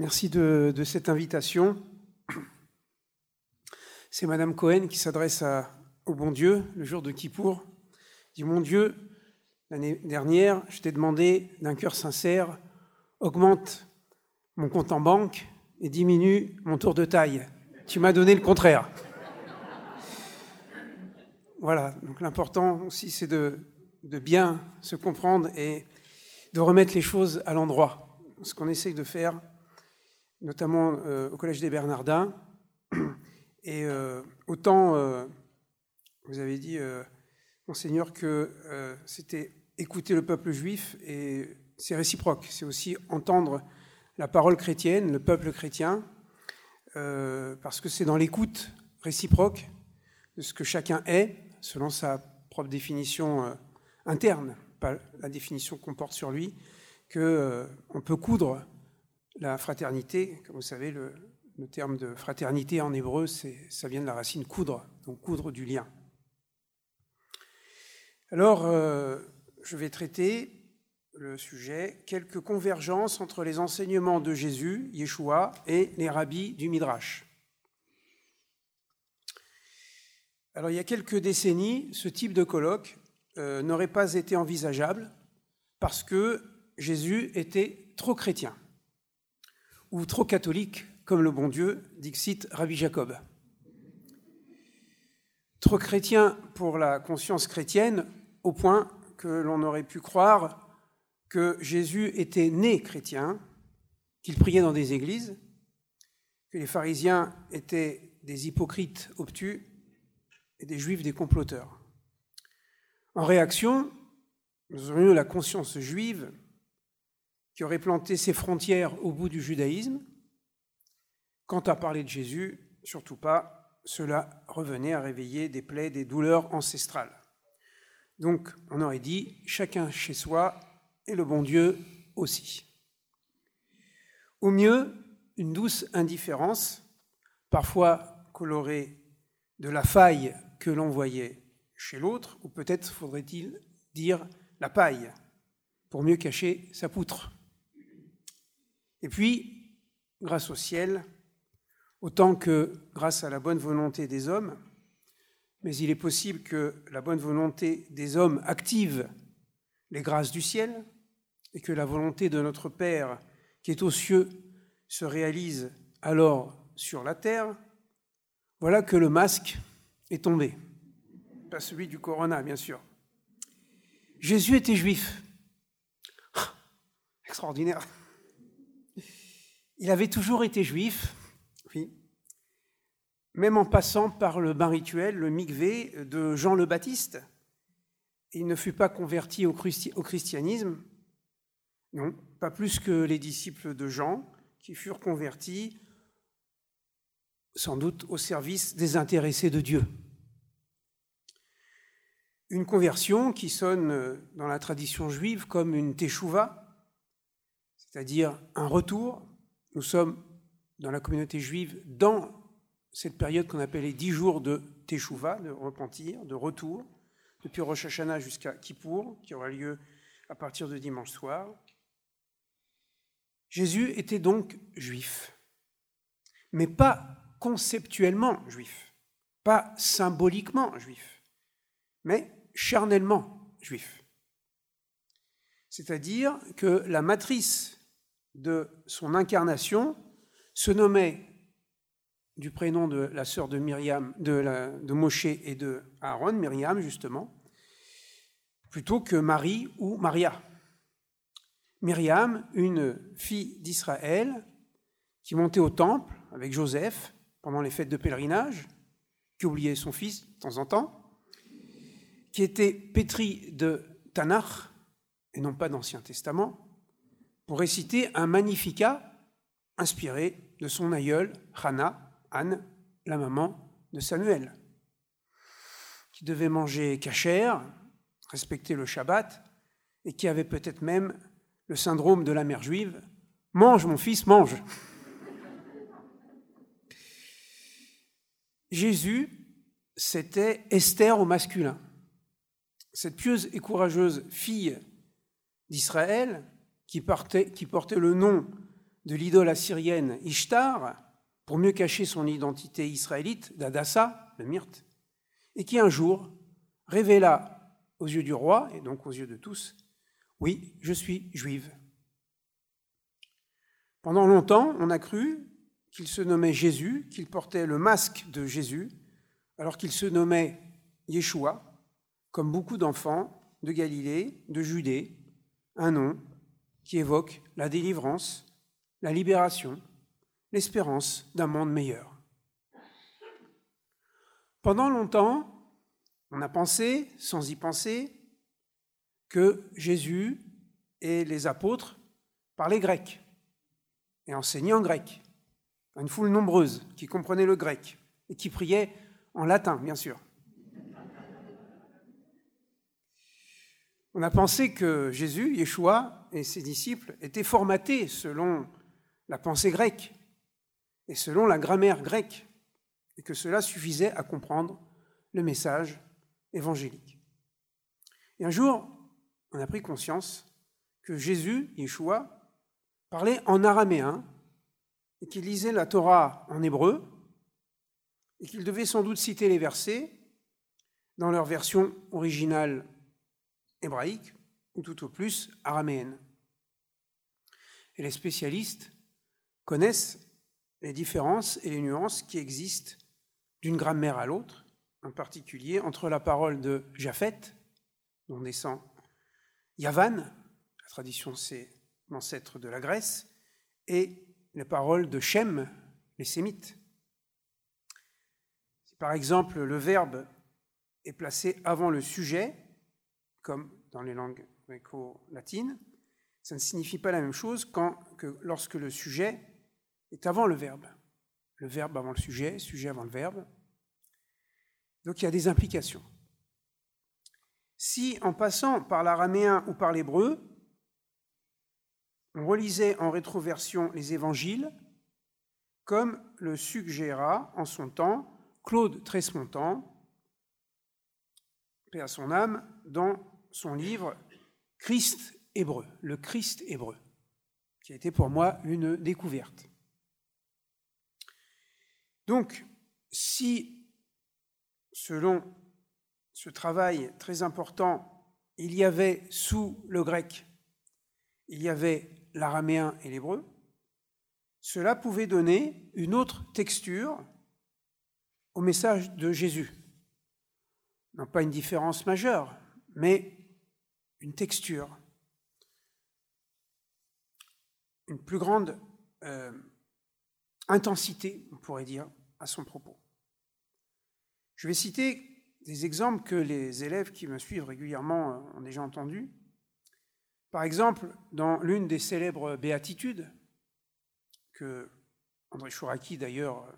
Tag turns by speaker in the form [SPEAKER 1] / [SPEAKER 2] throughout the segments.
[SPEAKER 1] Merci de, cette invitation. C'est Madame Cohen qui s'adresse au bon Dieu le jour de Kippour. dit Mon Dieu, l'année dernière, je t'ai demandé d'un cœur sincère, augmente mon compte en banque et diminue mon tour de taille. Tu m'as donné le contraire. Voilà, donc l'important aussi, c'est de, de bien se comprendre et de remettre les choses à l'endroit. Ce qu'on essaye de faire, notamment euh, au Collège des Bernardins. Et euh, autant, euh, vous avez dit, monseigneur, que c'était écouter le peuple juif, et c'est réciproque, c'est aussi entendre la parole chrétienne, le peuple chrétien, parce que c'est dans l'écoute réciproque de ce que chacun est, selon sa propre définition interne, pas la définition qu'on porte sur lui, qu'on peut coudre la fraternité, comme vous savez, le, terme de fraternité en hébreu, ça vient de la racine coudre, donc coudre du lien. Alors, euh, je vais traiter le sujet quelques convergences entre les enseignements de Jésus, Yeshua, et les rabbis du Midrash. Alors, il y a quelques décennies, ce type de colloque euh, n'aurait pas été envisageable parce que Jésus était trop chrétien ou trop catholique comme le bon Dieu, dixit Rabbi Jacob. Trop chrétien pour la conscience chrétienne, au point que l'on aurait pu croire que Jésus était né chrétien, qu'il priait dans des églises, que les pharisiens étaient des hypocrites obtus et des juifs des comploteurs. En réaction, nous aurions la conscience juive qui aurait planté ses frontières au bout du judaïsme. Quant à parler de Jésus, surtout pas, cela revenait à réveiller des plaies, des douleurs ancestrales. Donc, on aurait dit, chacun chez soi et le bon Dieu aussi. Au mieux, une douce indifférence, parfois colorée de la faille que l'on voyait chez l'autre, ou peut-être faudrait-il dire la paille, pour mieux cacher sa poutre. Et puis, grâce au ciel, autant que grâce à la bonne volonté des hommes, mais il est possible que la bonne volonté des hommes active les grâces du ciel et que la volonté de notre Père qui est aux cieux se réalise alors sur la terre, voilà que le masque est tombé. Pas celui du corona, bien sûr. Jésus était juif. Ah, extraordinaire. Il avait toujours été juif, oui, même en passant par le bain rituel, le mikvé de Jean le Baptiste. Il ne fut pas converti au christianisme, non, pas plus que les disciples de Jean, qui furent convertis sans doute au service des intéressés de Dieu. Une conversion qui sonne dans la tradition juive comme une teshuva, c'est-à-dire un retour nous sommes dans la communauté juive dans cette période qu'on appelle les dix jours de Teshuvah, de repentir, de retour, depuis Rosh Hashanah jusqu'à Kippour, qui aura lieu à partir de dimanche soir. Jésus était donc juif, mais pas conceptuellement juif, pas symboliquement juif, mais charnellement juif. C'est-à-dire que la matrice de son incarnation se nommait du prénom de la sœur de Myriam, Moshe et de Aaron, Myriam justement, plutôt que Marie ou Maria. Myriam, une fille d'Israël, qui montait au temple avec Joseph pendant les fêtes de pèlerinage, qui oubliait son fils de temps en temps, qui était pétrie de Tanakh, et non pas d'Ancien Testament, pour réciter un magnificat inspiré de son aïeul, Hannah, Anne, la maman de Samuel, qui devait manger cachère, respecter le Shabbat, et qui avait peut-être même le syndrome de la mère juive Mange, mon fils, mange. Jésus, c'était Esther au masculin. Cette pieuse et courageuse fille d'Israël qui, portait le nom de l'idole assyrienne Ishtar, pour mieux cacher son identité israélite d'Adassa, le myrte, et qui un jour révéla aux yeux du roi, et donc aux yeux de tous, oui, je suis juive. Pendant longtemps, on a cru qu'il se nommait Jésus, qu'il portait le masque de Jésus, alors qu'il se nommait Yeshua, comme beaucoup d'enfants de Galilée, de Judée, un nom qui évoque la délivrance, la libération, l'espérance d'un monde meilleur. Pendant longtemps, on a pensé, sans y penser, que Jésus et les apôtres parlaient grec et enseignaient en grec à une foule nombreuse qui comprenait le grec et qui priait en latin, bien sûr. On a pensé que Jésus, Yeshua et ses disciples étaient formatés selon la pensée grecque et selon la grammaire grecque, et que cela suffisait à comprendre le message évangélique. Et un jour, on a pris conscience que Jésus, Yeshua, parlait en araméen et qu'il lisait la Torah en hébreu et qu'il devait sans doute citer les versets dans leur version originale hébraïque ou tout au plus araméenne. Et les spécialistes connaissent les différences et les nuances qui existent d'une grammaire à l'autre, en particulier entre la parole de Japhet, dont descend Yavan, la tradition c'est l'ancêtre de la Grèce, et les paroles de Shem, les Sémites. Si par exemple le verbe est placé avant le sujet, comme dans les langues gréco-latines, ça ne signifie pas la même chose que lorsque le sujet est avant le verbe. Le verbe avant le sujet, sujet avant le verbe. Donc il y a des implications. Si en passant par l'araméen ou par l'hébreu, on relisait en rétroversion les évangiles, comme le suggéra en son temps Claude Tresmontant, paix à son âme, dans son livre Christ hébreu, le Christ hébreu, qui a été pour moi une découverte. Donc, si, selon ce travail très important, il y avait sous le grec, il y avait l'araméen et l'hébreu, cela pouvait donner une autre texture au message de Jésus. Non pas une différence majeure, mais une texture, une plus grande euh, intensité, on pourrait dire, à son propos. Je vais citer des exemples que les élèves qui me suivent régulièrement euh, ont déjà entendus. Par exemple, dans l'une des célèbres béatitudes, que André Chouraki d'ailleurs, euh,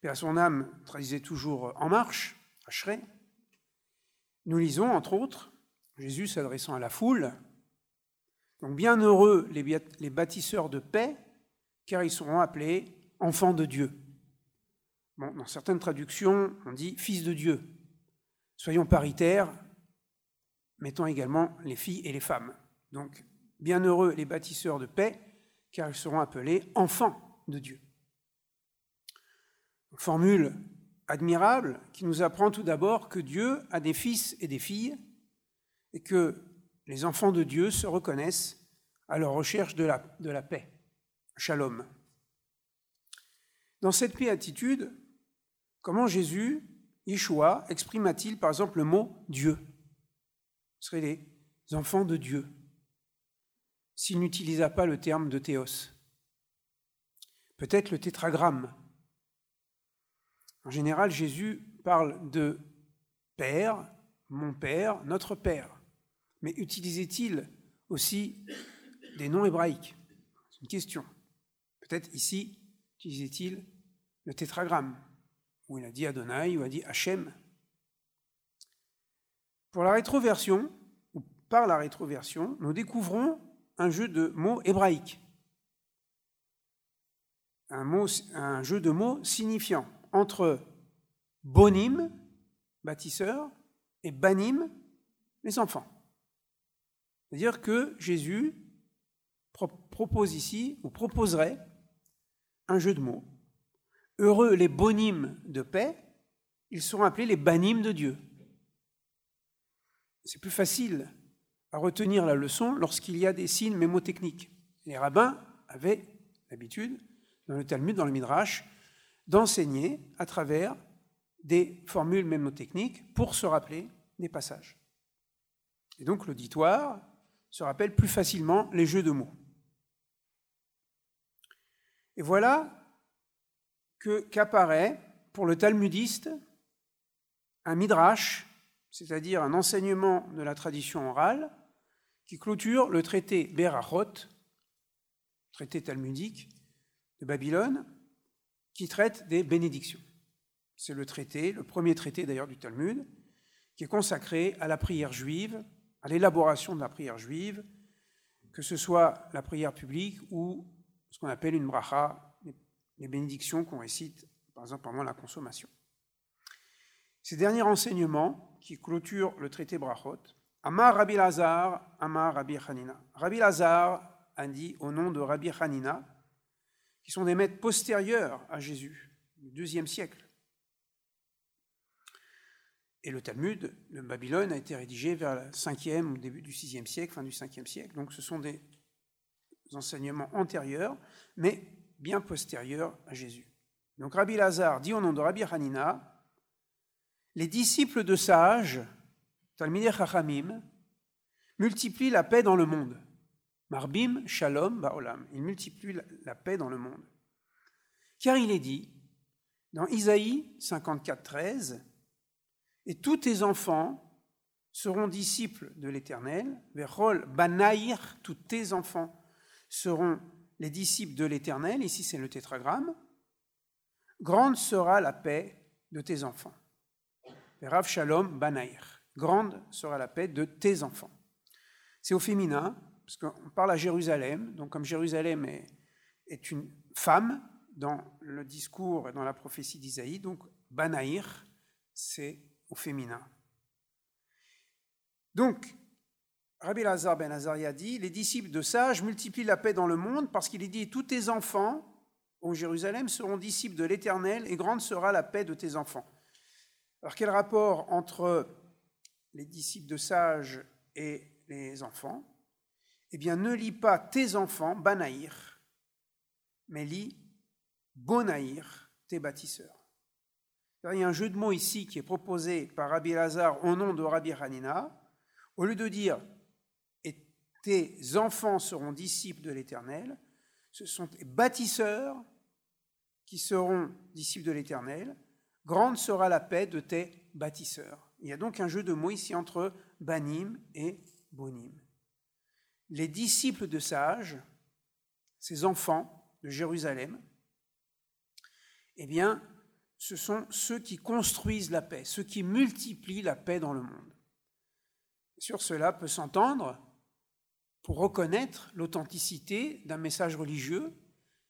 [SPEAKER 1] père à son âme, traduisait toujours En marche, à Chré, nous lisons entre autres Jésus s'adressant à la foule Donc, bienheureux les, les bâtisseurs de paix, car ils seront appelés enfants de Dieu dans certaines traductions, on dit fils de Dieu. Soyons paritaires, mettons également les filles et les femmes. Donc, bienheureux les bâtisseurs de paix, car ils seront appelés enfants de Dieu. formule admirable qui nous apprend tout d'abord que Dieu a des fils et des filles et que les enfants de Dieu se reconnaissent à leur recherche de la, de la paix, shalom. Dans cette attitude, Comment Jésus, Yeshua, exprima-t-il par exemple le mot Dieu Ce seraient les enfants de Dieu, s'il n'utilisa pas le terme de théos. Peut-être le tétragramme. En général, Jésus parle de Père, mon Père, notre Père. Mais utilisait-il aussi des noms hébraïques? C'est une question. Peut-être ici, utilisait-il le tétragramme où il a dit Adonai, ou a dit Hachem. Pour la rétroversion, ou par la rétroversion, nous découvrons un jeu de mots hébraïques. Un jeu de mots signifiant entre bonim, bâtisseur, et banim, les enfants. C'est-à-dire que Jésus propose ici, ou proposerait, un jeu de mots. Heureux les bonimes de paix, ils seront appelés les banimes de Dieu. C'est plus facile à retenir la leçon lorsqu'il y a des signes mémotechniques. Les rabbins avaient l'habitude, dans le Talmud, dans le Midrash, d'enseigner à travers des formules mémotechniques pour se rappeler des passages. Et donc l'auditoire se rappelle plus facilement les jeux de mots. Et voilà qu'apparaît pour le talmudiste un midrash, c'est-à-dire un enseignement de la tradition orale, qui clôture le traité Berachot, traité talmudique de Babylone, qui traite des bénédictions. C'est le traité, le premier traité d'ailleurs du Talmud, qui est consacré à la prière juive, à l'élaboration de la prière juive, que ce soit la prière publique ou ce qu'on appelle une bracha, les bénédictions qu'on récite, par exemple, pendant la consommation. Ces derniers enseignements qui clôturent le traité Brachot, Amar Rabbi Lazar, Amar Rabbi Hanina. Rabbi Lazar a dit au nom de Rabbi Hanina, qui sont des maîtres postérieurs à Jésus, du deuxième siècle. Et le Talmud de Babylone a été rédigé vers le 5e ou début du 6e siècle, fin du 5e siècle. Donc ce sont des enseignements antérieurs, mais bien postérieurs à Jésus. Donc Rabbi Lazare dit au nom de Rabbi Hanina, les disciples de sages, Talmidei Chachamim, multiplient la paix dans le monde. Marbim, Shalom, Baolam. Ils multiplient la paix dans le monde. Car il est dit, dans Isaïe 54, 13, et tous tes enfants seront disciples de l'Éternel. Tous tes enfants seront les disciples de l'Éternel. Ici, c'est le tétragramme. Grande sera la paix de tes enfants. Shalom. Grande sera la paix de tes enfants. C'est au féminin, parce qu'on parle à Jérusalem. Donc, comme Jérusalem est, est une femme dans le discours et dans la prophétie d'Isaïe, donc banaïr, c'est au féminin. Donc, Rabbi Lazar ben Azaria dit Les disciples de sages multiplient la paix dans le monde parce qu'il est dit Tous tes enfants au Jérusalem seront disciples de l'Éternel et grande sera la paix de tes enfants. Alors, quel rapport entre les disciples de sages et les enfants? Eh bien, ne lis pas tes enfants, Banaïr, mais lis Bonaïr, tes bâtisseurs. Il y a un jeu de mots ici qui est proposé par Rabbi Lazare au nom de Rabbi Hanina. Au lieu de dire tes enfants seront disciples de l'Éternel, ce sont des bâtisseurs qui seront disciples de l'Éternel. Grande sera la paix de tes bâtisseurs. Il y a donc un jeu de mots ici entre Banim et Bonim. Les disciples de sages, ces enfants de Jérusalem, eh bien, ce sont ceux qui construisent la paix, ceux qui multiplient la paix dans le monde. Sur cela peut s'entendre pour reconnaître l'authenticité d'un message religieux,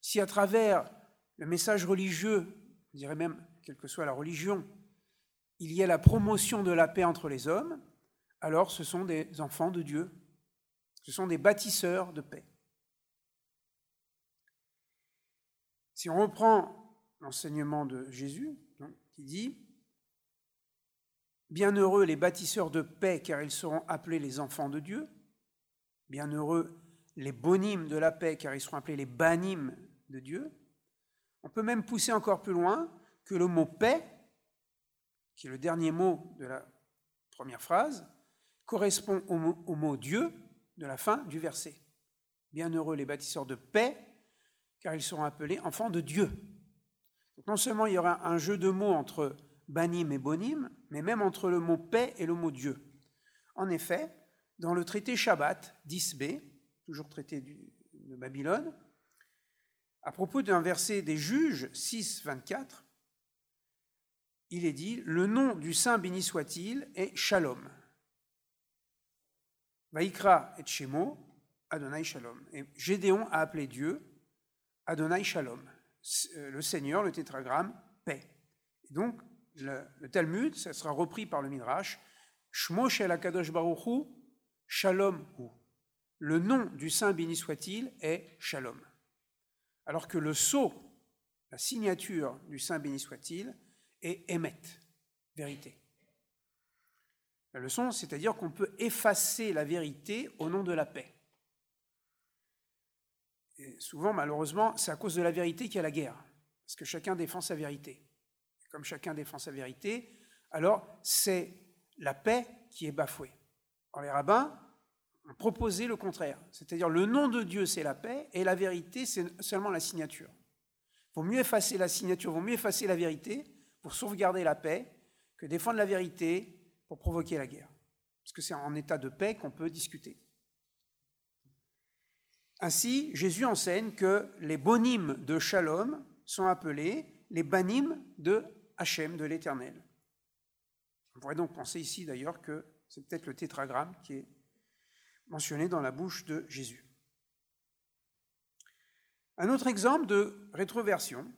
[SPEAKER 1] si à travers le message religieux, je dirais même quelle que soit la religion, il y a la promotion de la paix entre les hommes, alors ce sont des enfants de Dieu, ce sont des bâtisseurs de paix. Si on reprend l'enseignement de Jésus, qui dit Bienheureux les bâtisseurs de paix, car ils seront appelés les enfants de Dieu. Bienheureux les bonimes de la paix, car ils seront appelés les banimes de Dieu. On peut même pousser encore plus loin que le mot paix, qui est le dernier mot de la première phrase, correspond au mot Dieu de la fin du verset. Bienheureux les bâtisseurs de paix, car ils seront appelés enfants de Dieu non seulement il y aura un jeu de mots entre banim et bonim, mais même entre le mot paix et le mot Dieu. En effet, dans le traité Shabbat 10b, toujours traité de Babylone, à propos d'un verset des juges 6, 24, il est dit Le nom du Saint béni soit-il est Shalom. Vaikra et Shemo, Adonai Shalom. Et Gédéon a appelé Dieu Adonai Shalom. Euh, le Seigneur, le tétragramme, paix. Et donc, le, Talmud, ça sera repris par le Midrash, Shmo Shel Akadosh Baruchu, Shalom Hu. le nom du saint béni soit-il est Shalom. Alors que le sceau, la signature du saint béni soit-il, est Emet, vérité. La leçon, c'est-à-dire qu'on peut effacer la vérité au nom de la paix. Et souvent, malheureusement, c'est à cause de la vérité qu'il y a la guerre, parce que chacun défend sa vérité. Comme chacun défend sa vérité, alors c'est la paix qui est bafouée. Alors les rabbins ont proposé le contraire, c'est-à-dire le nom de Dieu c'est la paix et la vérité c'est seulement la signature. Vaut mieux effacer la signature, vaut mieux effacer la vérité pour sauvegarder la paix que défendre la vérité pour provoquer la guerre. Parce que c'est en état de paix qu'on peut discuter. Ainsi, Jésus enseigne que les bonimes de Shalom sont appelés les banim de Hachem, de l'Éternel. On pourrait donc penser ici d'ailleurs que c'est peut-être le tétragramme qui est mentionné dans la bouche de Jésus. Un autre exemple de rétroversion,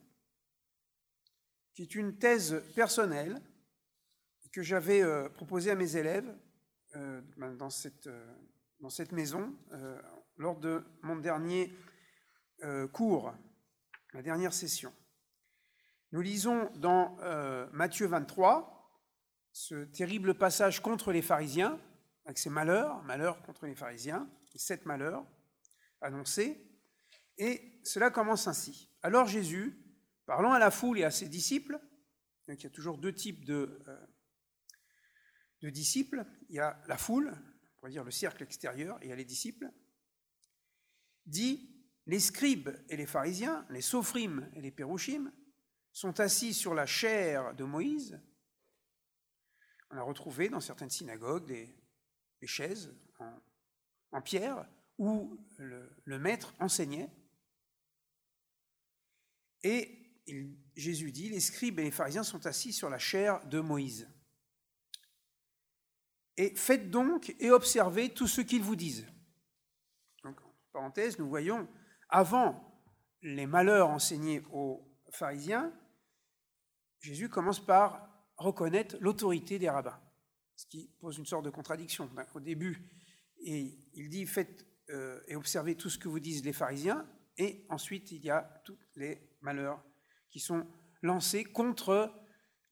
[SPEAKER 1] qui est une thèse personnelle que j'avais euh, proposée à mes élèves euh, euh, dans cette maison lors de mon dernier cours, ma dernière session. Nous lisons dans Matthieu 23, ce terrible passage contre les pharisiens, avec ses malheurs, malheurs contre les pharisiens, les sept malheurs annoncés. Et cela commence ainsi. Alors Jésus, parlant à la foule et à ses disciples, il y a toujours deux types de, euh, de disciples, il y a la foule, on pourrait dire le cercle extérieur, et il y a les disciples, dit, les scribes et les pharisiens, les sophrimes et les pérouchim, sont assis sur la chair de Moïse, on a retrouvé dans certaines synagogues des, chaises en, pierre où le, maître enseignait. Et Jésus dit, les scribes et les pharisiens sont assis sur la chair de Moïse. Et faites donc et observez tout ce qu'ils vous disent. Parenthèse, nous voyons, avant les malheurs enseignés aux pharisiens, Jésus commence par reconnaître l'autorité des rabbins, ce qui pose une sorte de contradiction. Ben, au début, il dit faites euh, et observez tout ce que vous disent les pharisiens, et ensuite il y a tous les malheurs qui sont lancés contre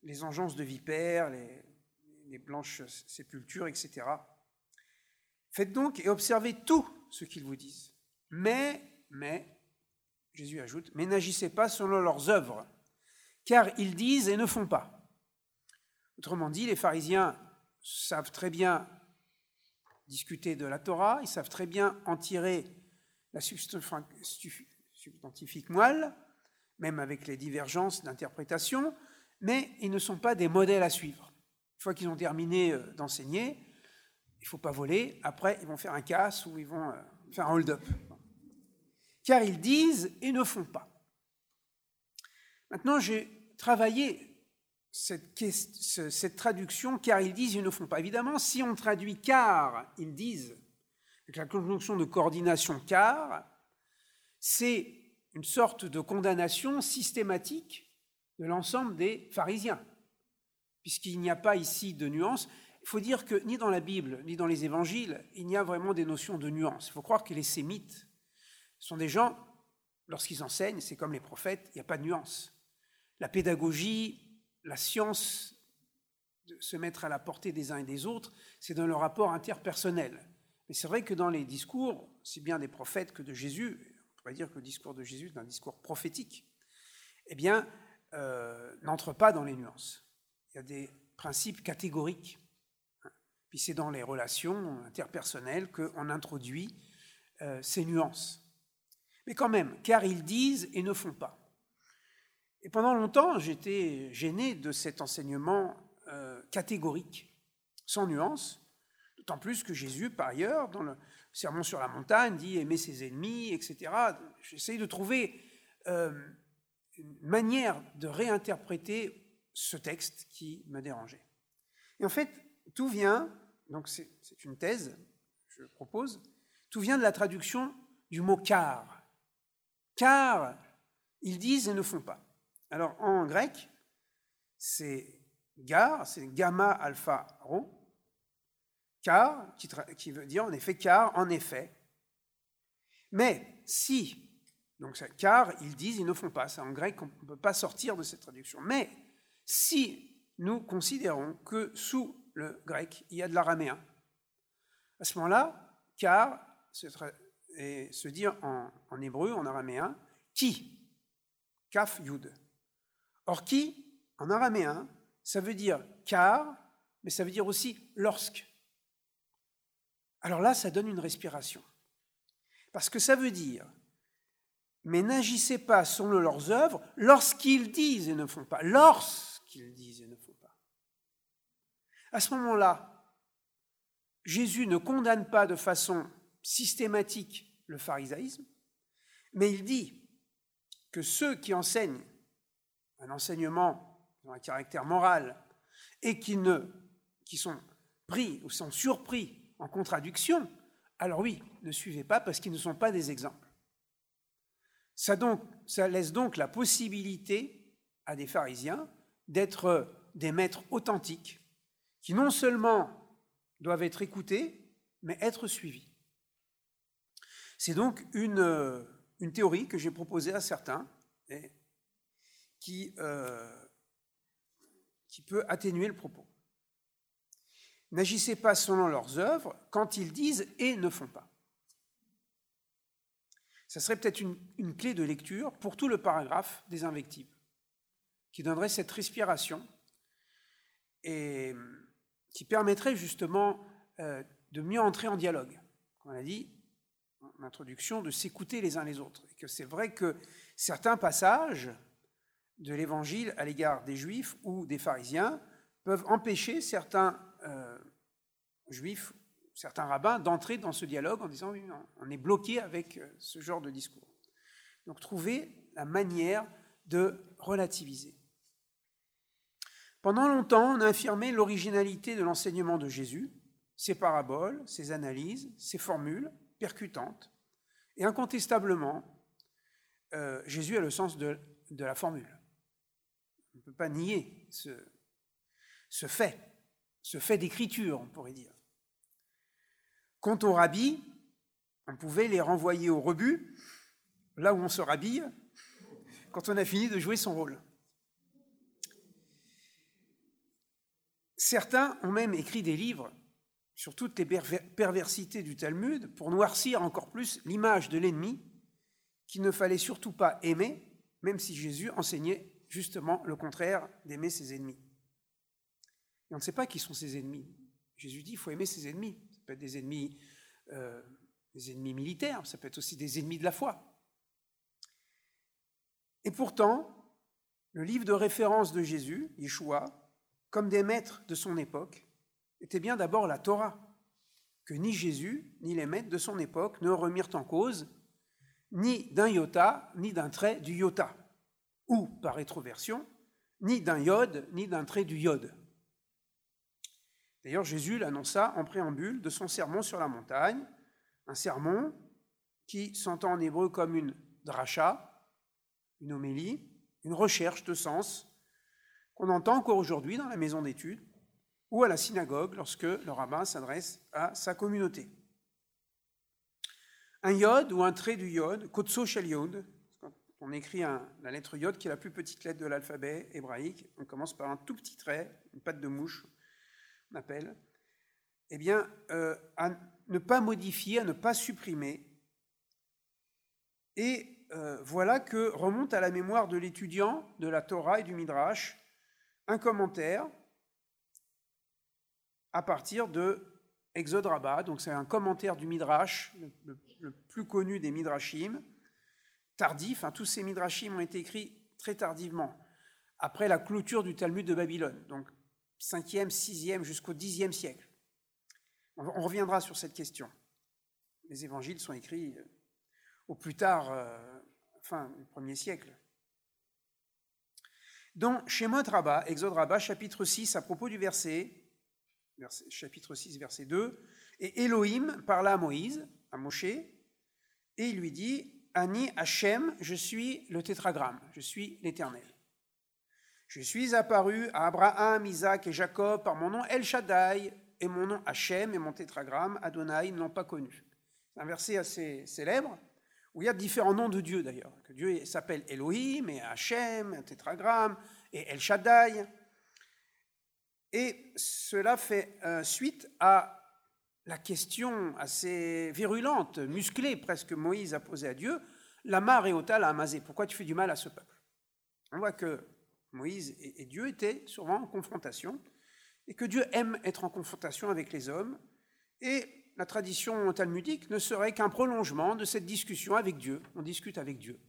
[SPEAKER 1] les engences de vipères, les blanches sépultures, etc. Faites donc et observez tout ce qu'ils vous disent. Mais, mais, Jésus ajoute, mais n'agissez pas selon leurs œuvres, car ils disent et ne font pas. Autrement dit, les pharisiens savent très bien discuter de la Torah, ils savent très bien en tirer la substantifique moelle, même avec les divergences d'interprétation, mais ils ne sont pas des modèles à suivre. Une fois qu'ils ont terminé euh, d'enseigner, il ne faut pas voler, après ils vont faire un casse ou ils vont euh, faire un hold-up. Car ils disent et ne font pas. Maintenant, j'ai travaillé cette, traduction, car ils disent, ils ne font pas. Évidemment, si on traduit car ils disent, avec la conjonction de coordination car, c'est une sorte de condamnation systématique de l'ensemble des pharisiens, puisqu'il n'y a pas ici de nuance. Il faut dire que ni dans la Bible, ni dans les évangiles, il n'y a vraiment des notions de nuance. Il faut croire que les sémites sont des gens, lorsqu'ils enseignent, c'est comme les prophètes, il n'y a pas de nuance. La pédagogie la science de se mettre à la portée des uns et des autres, c'est dans le rapport interpersonnel. Mais c'est vrai que dans les discours, si bien des prophètes que de Jésus, on pourrait dire que le discours de Jésus est un discours prophétique, eh bien, euh, n'entre pas dans les nuances. Il y a des principes catégoriques. Puis c'est dans les relations interpersonnelles qu'on introduit euh, ces nuances. Mais quand même, car ils disent et ne font pas. Et pendant longtemps, j'étais gêné de cet enseignement euh, catégorique, sans nuance, d'autant plus que Jésus, par ailleurs, dans le Sermon sur la montagne, dit aimer ses ennemis, etc. J'essaye de trouver euh, une manière de réinterpréter ce texte qui me dérangeait. Et en fait, tout vient, donc c'est une thèse, je propose, tout vient de la traduction du mot car. Car ils disent et ne font pas. Alors en grec, c'est gar, c'est gamma alpha rho, car, qui, veut dire en effet car, en effet, Mais si, donc car ils disent, ils ne font pas, ça en grec, on ne peut pas sortir de cette traduction. Mais si nous considérons que sous le grec, il y a de l'araméen, à ce moment-là, car se, dit en, en, hébreu, en araméen, qui, kaf yud. Or qui, en araméen, ça veut dire car, mais ça veut dire aussi lorsque. Alors là, ça donne une respiration. Parce que ça veut dire, mais n'agissez pas selon leurs œuvres lorsqu'ils disent et ne font pas. Lorsqu'ils disent et ne font pas. À ce moment-là, Jésus ne condamne pas de façon systématique le pharisaïsme, mais il dit que ceux qui enseignent un enseignement dans un caractère moral et qui, ne, sont pris ou sont surpris en contradiction, alors oui, ne suivez pas parce qu'ils ne sont pas des exemples. Ça laisse donc la possibilité à des pharisiens d'être des maîtres authentiques qui non seulement doivent être écoutés, mais être suivis. C'est donc une, une, théorie que j'ai proposée à certains euh, qui peut atténuer le propos. N'agissez pas selon leurs œuvres quand ils disent et ne font pas. Ça serait peut-être une, une, clé de lecture pour tout le paragraphe des invectives, qui donnerait cette respiration et qui permettrait justement euh, de mieux entrer en dialogue. On a dit en introduction, de s'écouter les uns les autres. Et que c'est vrai que certains passages de l'Évangile à l'égard des Juifs ou des pharisiens peuvent empêcher certains euh, Juifs, certains rabbins d'entrer dans ce dialogue en disant on est bloqué avec euh, ce genre de discours. Donc trouver la manière de relativiser. Pendant longtemps, on a affirmé l'originalité de l'enseignement de Jésus, ses paraboles, ses analyses, ses formules percutantes. Et incontestablement, euh, Jésus a le sens de, la formule. On ne peut pas nier ce, fait, ce fait d'écriture, on pourrait dire. Quant aux rabbis, on pouvait les renvoyer au rebut, là où on se rhabille, quand on a fini de jouer son rôle. Certains ont même écrit des livres sur toutes les perversités du Talmud pour noircir encore plus l'image de l'ennemi qu'il ne fallait surtout pas aimer, même si Jésus enseignait justement le contraire d'aimer ses ennemis. Et on ne sait pas qui sont ses ennemis. Jésus dit qu'il faut aimer ses ennemis. Ça peut être des ennemis, euh, des ennemis militaires, ça peut être aussi des ennemis de la foi. Et pourtant, le livre de référence de Jésus, Yeshua, comme des maîtres de son époque, était bien d'abord la Torah, que ni Jésus, ni les maîtres de son époque ne remirent en cause, ni d'un iota, ni d'un trait du iota, ou, par rétroversion, ni d'un iode, ni d'un trait du iode. D'ailleurs, Jésus l'annonça en préambule de son sermon sur la montagne, un sermon qui s'entend en hébreu comme une dracha, une homélie, une recherche de sens, qu'on entend encore aujourd'hui dans la maison d'études ou à la synagogue lorsque le rabbin s'adresse à sa communauté. Un yod ou un trait du yod, kotso shel yod, quand on écrit la lettre yod qui est la plus petite lettre de l'alphabet hébraïque, on commence par un tout petit trait, une patte de mouche, on appelle, eh bien, euh, à ne pas modifier, à ne pas supprimer. Et euh, voilà que remonte à la mémoire de l'étudiant de la Torah et du Midrash un commentaire à partir de Exode Rabbah, donc c'est un commentaire du Midrash, le, plus connu des Midrashim, tardif, hein, tous ces Midrashim ont été écrits très tardivement, après la clôture du Talmud de Babylone, donc 5e, 6e jusqu'au 10e siècle. On, reviendra sur cette question. Les évangiles sont écrits euh, au plus tard, euh, fin du 1er siècle. Dans Shemot Rabbah, Exode Rabbah, chapitre 6, à propos du verset, chapitre 6, verset 2, et Elohim parla à Moïse, à Moshe, et il lui dit, Ani Hachem, je suis le tétragramme, je suis l'Éternel. Je suis apparu à Abraham, Isaac et Jacob par mon nom El Shaddai, et mon nom Hachem et mon tétragramme Adonai ne l'ont pas connu. C'est un verset assez célèbre où il y a différents noms de Dieu d'ailleurs, Dieu s'appelle Elohim et Hachem, tétragramme, et El Shaddai. Et cela fait euh, suite à la question assez virulente, musclée presque, Moïse a posée à Dieu, Lama Réota l'a Amazé, pourquoi tu fais du mal à ce peuple? On voit que Moïse et Dieu étaient souvent en confrontation, et que Dieu aime être en confrontation avec les hommes, et la tradition talmudique ne serait qu'un prolongement de cette discussion avec Dieu. On discute avec Dieu.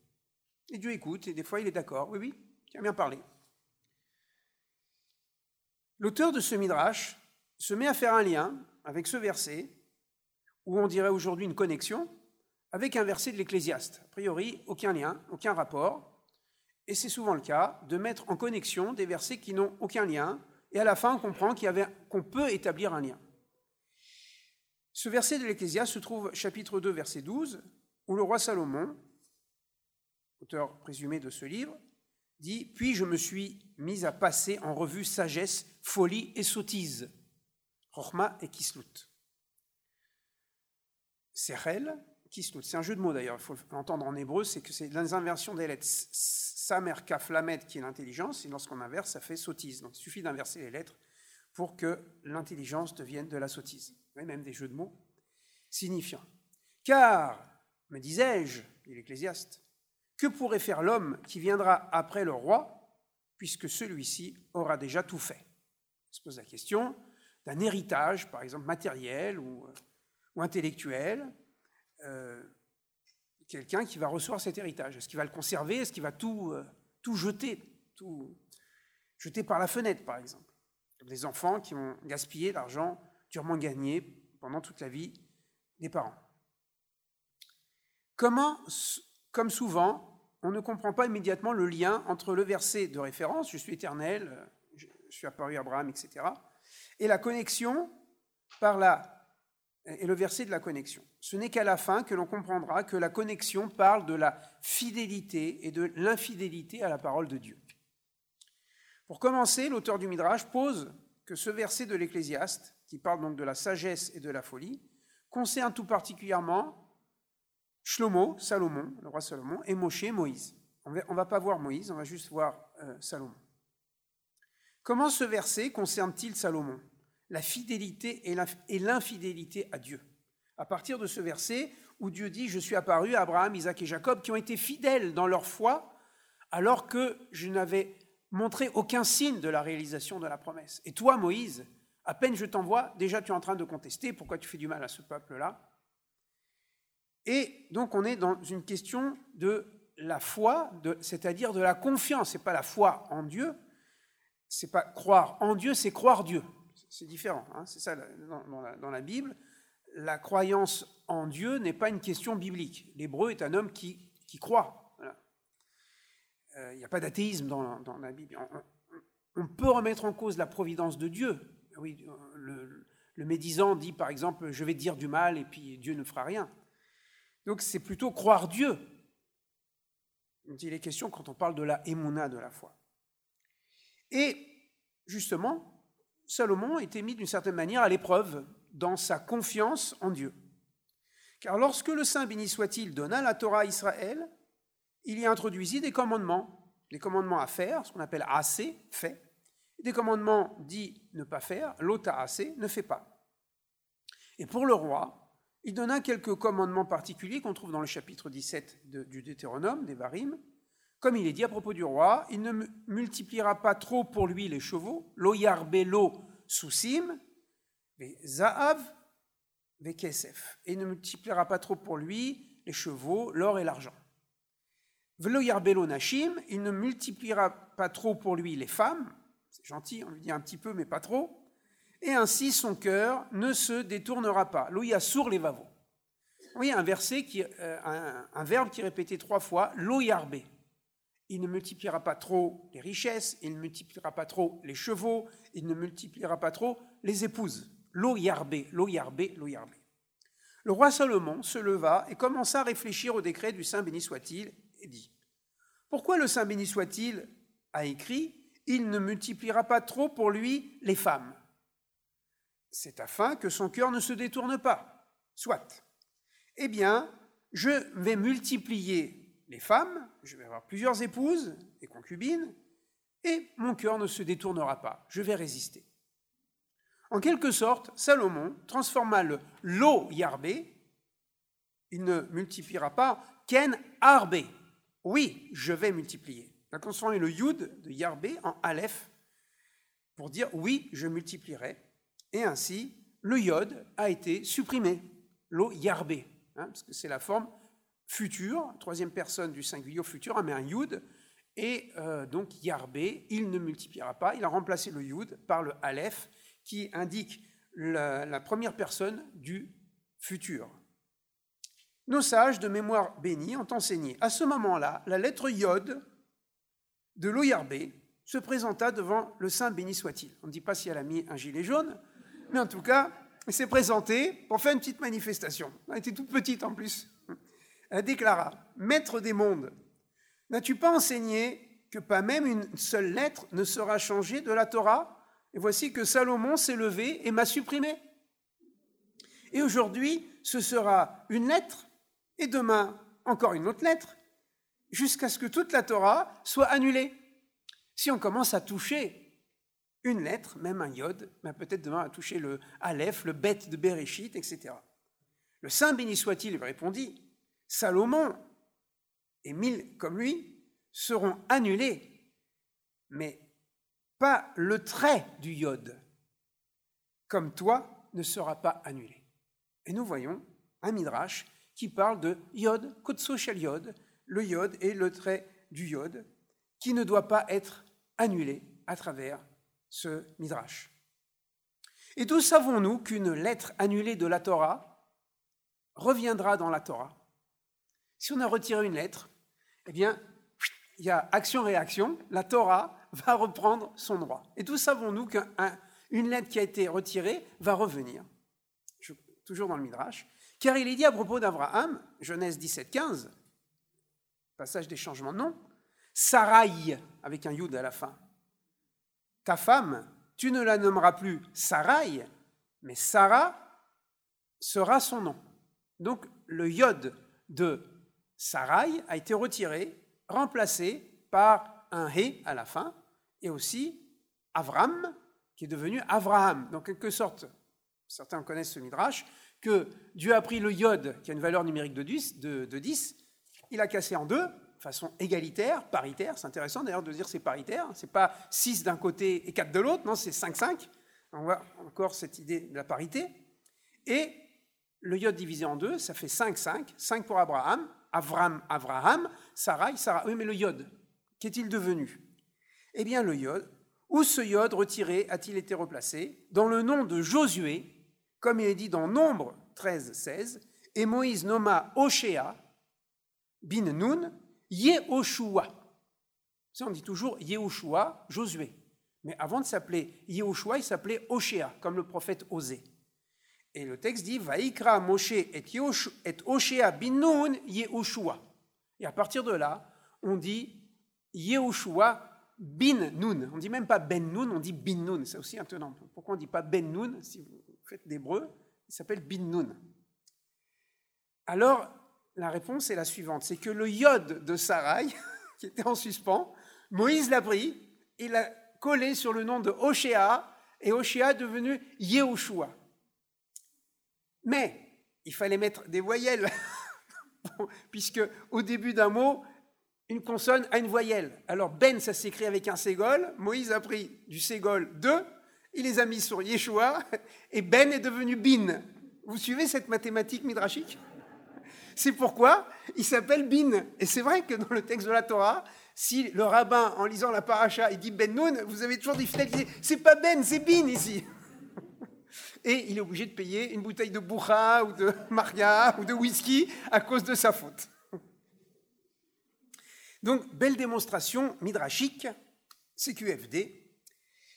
[SPEAKER 1] Et Dieu écoute, et des fois il est d'accord. Oui, oui, tu as bien parlé. L'auteur de ce midrash se met à faire un lien avec ce verset, où on dirait aujourd'hui une connexion, avec un verset de l'Ecclésiaste. A priori, aucun lien, aucun rapport. Et c'est souvent le cas de mettre en connexion des versets qui n'ont aucun lien, et à la fin on comprend qu'on peut établir un lien. Ce verset de l'Ecclésiaste se trouve chapitre 2, verset 12, où le roi Salomon, auteur présumé de ce livre, dit Puis je me suis mis à passer en revue sagesse, folie et sottise. Rochma et Kislut. C'est un jeu de mots d'ailleurs, il faut l'entendre en hébreu, c'est que c'est les inversions des lettres. Samer, Kaf, Lamed qui est l'intelligence, et lorsqu'on inverse, ça fait sottise. Donc il suffit d'inverser les lettres pour que l'intelligence devienne de la sottise même des jeux de mots, signifiant. Car, me disais-je, dit l'Ecclésiaste, que pourrait faire l'homme qui viendra après le roi, puisque celui-ci aura déjà tout fait? On se pose la question d'un héritage, par exemple matériel ou, euh, intellectuel, euh, quelqu'un qui va recevoir cet héritage. Est-ce qu'il va le conserver? Est-ce qu'il va tout, euh, tout jeter tout jeter par la fenêtre, par exemple? Des enfants qui ont gaspillé l'argent durement gagné pendant toute la vie des parents. Comment, comme souvent, on ne comprend pas immédiatement le lien entre le verset de référence, je suis éternel, je suis apparu à Abraham, etc., et la connexion par la et le verset de la connexion. Ce n'est qu'à la fin que l'on comprendra que la connexion parle de la fidélité et de l'infidélité à la parole de Dieu. Pour commencer, l'auteur du Midrash pose que ce verset de l'Ecclésiaste qui parle donc de la sagesse et de la folie, concerne tout particulièrement Shlomo, Salomon, le roi Salomon, et Moshe, Moïse. On ne va pas voir Moïse, on va juste voir euh, Salomon. Comment ce verset concerne-t-il Salomon? La fidélité et l'infidélité à Dieu. À partir de ce verset où Dieu dit Je suis apparu à Abraham, Isaac et Jacob, qui ont été fidèles dans leur foi, alors que je n'avais montré aucun signe de la réalisation de la promesse. Et toi, Moïse, à peine je t'envoie, déjà tu es en train de contester, pourquoi tu fais du mal à ce peuple-là Et donc on est dans une question de la foi, c'est-à-dire de la confiance. C'est pas la foi en Dieu, c'est pas croire en Dieu, c'est croire Dieu. C'est différent. Hein. c'est ça dans, la, Bible. La croyance en Dieu n'est pas une question biblique. L'hébreu est un homme qui, croit. Euh, il n'y a pas d'athéisme dans, la Bible. on, peut remettre en cause la providence de Dieu, oui, le, médisant dit par exemple je vais dire du mal et puis Dieu ne fera rien. Donc c'est plutôt croire Dieu il est question quand on parle de la émouna de la foi. Et justement, Salomon était mis d'une certaine manière à l'épreuve dans sa confiance en Dieu. Car lorsque le Saint béni soit-il donna la Torah à Israël, il y introduisit des commandements, des commandements à faire, ce qu'on appelle assez, fait, des commandements dit ne pas faire, l'autre assez ne fait pas. Et pour le roi, il donna quelques commandements particuliers qu'on trouve dans le chapitre 17 du Deutéronome, des Varim. Comme il est dit à propos du roi, il ne multipliera pas trop pour lui les chevaux, lo yarbelo sousim, zaav, kesef. Et il ne multipliera pas trop pour lui les chevaux, l'or et l'argent. Velo yarbelo nashim, il ne multipliera pas trop pour lui les femmes, c'est gentil, on lui dit un petit peu, mais pas trop. Et ainsi son cœur ne se détournera pas. Loyasour les vavos. Oui, un verset, qui, euh, un, verbe qui est répété trois fois, loyarbe. Il ne multipliera pas trop les richesses, il ne multipliera pas trop les chevaux, il ne multipliera pas trop les épouses. Loyarbe, loyarbe, loyarbe. Le roi Salomon se leva et commença à réfléchir au décret du Saint béni soit-il et dit Pourquoi le Saint béni soit-il a écrit il ne multipliera pas trop pour lui les femmes. C'est afin que son cœur ne se détourne pas. Soit. Eh bien, je vais multiplier les femmes, je vais avoir plusieurs épouses et concubines, et mon cœur ne se détournera pas, je vais résister. En quelque sorte, Salomon transforma le lo yarbé, il ne multipliera pas, ken arbé. Oui, je vais multiplier. Il a transformé le yud de yarbé en aleph pour dire oui, je multiplierai. Et ainsi, le yod a été supprimé, lo yarbé, hein, parce que c'est la forme future, troisième personne du singulier futur, met un yud, et euh, donc yarbé, il ne multipliera pas, il a remplacé le yud par le aleph, qui indique la, première personne du futur. Nos sages de mémoire bénie ont enseigné. À ce moment-là, la lettre Yod de l'Oyarbé se présenta devant le saint béni soit-il. On ne dit pas si elle a mis un gilet jaune, mais en tout cas, elle s'est présentée pour faire une petite manifestation. Elle était toute petite en plus. Elle déclara Maître des mondes, n'as-tu pas enseigné que pas même une seule lettre ne sera changée de la Torah? Et voici que Salomon s'est levé et m'a supprimé. Et aujourd'hui, ce sera une lettre, et demain, encore une autre lettre, jusqu'à ce que toute la Torah soit annulée. Si on commence à toucher une lettre, même un yod, ben peut-être demain à toucher le Aleph, le Bet de Bereshit, etc. Le Saint béni soit-il répondit Salomon et mille comme lui seront annulés, mais pas le trait du yod, comme toi, ne sera pas annulé. Et nous voyons un midrash qui parle de yod, kotso shel yod, le yod et le trait du yod, qui ne doit pas être annulé à travers ce midrash. Et d'où savons-nous qu'une lettre annulée de la Torah reviendra dans la Torah? Si on a retiré une lettre, eh bien, il y a action-réaction, la Torah va reprendre son droit. Et tout savons-nous qu'une lettre qui a été retirée va revenir? toujours dans le Midrash. Car il est dit à propos d'Abraham, Genèse 17, 15, passage des changements nom, Sarai, avec un yud à la fin. Ta femme, tu ne la nommeras plus Sarai, mais Sarah sera son nom. Donc le yod de Sarai a été retiré, remplacé par un hé à la fin, et aussi Avram, qui est devenu Avraham. Donc, en quelque sorte, certains connaissent ce midrash, que Dieu a pris le yod, qui a une valeur numérique de 10, de, 10 il a cassé en deux, de façon égalitaire, paritaire. C'est intéressant d'ailleurs de dire c'est paritaire. C'est pas 6 d'un côté et 4 de l'autre, non, c'est 5-5. On voit encore cette idée de la parité. Et le yod divisé en deux, ça fait 5-5. 5 pour Abraham, Avram, Avraham, Sarai, Sarah. Oui, mais le yod, qu'est-il devenu? Eh bien, le yod, où ce yod retiré a-t-il été replacé? Dans le nom de Josué, comme il est dit dans Nombre 13, 16, et Moïse nomma Oshéa, bin Nun, Yehoshua. Ça, on dit toujours Yehoshua, Josué. Mais avant de s'appeler Yehoshua, il s'appelait Oshéa, comme le prophète Osée. Et le texte dit Vaikra Moshe et, Oshéa bin Nun Yehoshua. Et à partir de là, on dit Yehoshua Bin Nun. On ne dit même pas Ben Nun, on dit Bin Nun. C'est aussi étonnant. Pourquoi on ne dit pas Ben Nun Si vous faites d'hébreu, il s'appelle Bin Nun. Alors, la réponse est la suivante c'est que le yod de Sarai, qui était en suspens, Moïse l'a pris, il l'a collé sur le nom de Oshéa, et Oshéa est devenu Yehoshua. Mais il fallait mettre des voyelles, puisque au début d'un mot, une consonne à une voyelle. Alors Ben, ça s'écrit avec un ségol. Moïse a pris du ségol 2, il les a mis sur Yeshua, et Ben est devenu Bin. Vous suivez cette mathématique midrashique? C'est pourquoi il s'appelle Bin. Et c'est vrai que dans le texte de la Torah, si le rabbin, en lisant la paracha, il dit Ben Nun, vous avez toujours des fidèles c'est pas Ben, c'est Bin ici. Et il est obligé de payer une bouteille de boucha ou de maria ou de whisky à cause de sa faute. Donc, belle démonstration midrashique, CQFD.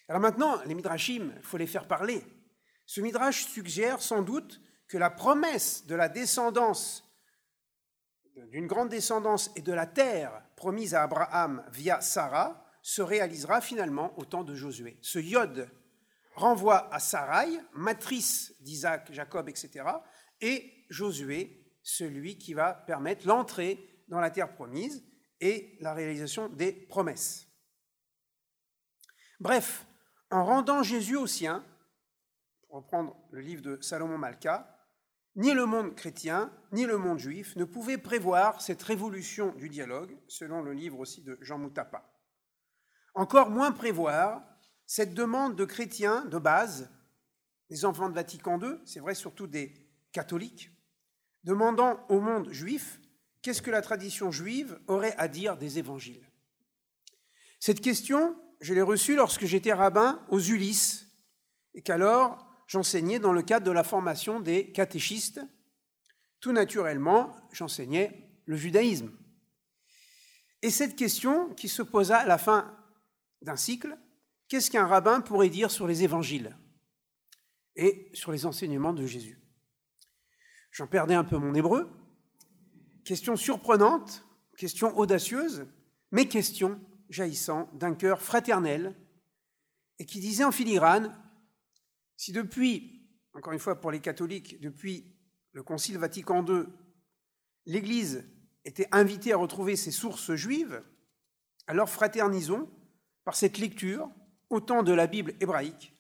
[SPEAKER 1] Alors maintenant, les midrashim, il faut les faire parler. Ce midrash suggère sans doute que la promesse de la descendance, d'une grande descendance et de la terre promise à Abraham via Sarah, se réalisera finalement au temps de Josué. Ce yod renvoie à Sarai, matrice d'Isaac, Jacob, etc., et Josué celui qui va permettre l'entrée dans la terre promise et la réalisation des promesses. Bref, en rendant Jésus au sien, pour reprendre le livre de Salomon Malka, ni le monde chrétien, ni le monde juif ne pouvaient prévoir cette révolution du dialogue, selon le livre aussi de Jean Moutapa. Encore moins prévoir cette demande de chrétiens de base, des enfants de Vatican II, c'est vrai surtout des catholiques, demandant au monde juif qu'est-ce que la tradition juive aurait à dire des évangiles. Cette question, je l'ai reçue lorsque j'étais rabbin aux Ulysses, et qu'alors j'enseignais dans le cadre de la formation des catéchistes. Tout naturellement, j'enseignais le judaïsme. Et cette question qui se posa à la fin d'un cycle, qu'est-ce qu'un rabbin pourrait dire sur les évangiles et sur les enseignements de Jésus? J'en perdais un peu mon hébreu. Question surprenante, question audacieuse, mais question jaillissant d'un cœur fraternel et qui disait en filigrane si depuis, encore une fois pour les catholiques, depuis le Concile Vatican II, l'Église était invitée à retrouver ses sources juives, alors fraternisons par cette lecture autant de la Bible hébraïque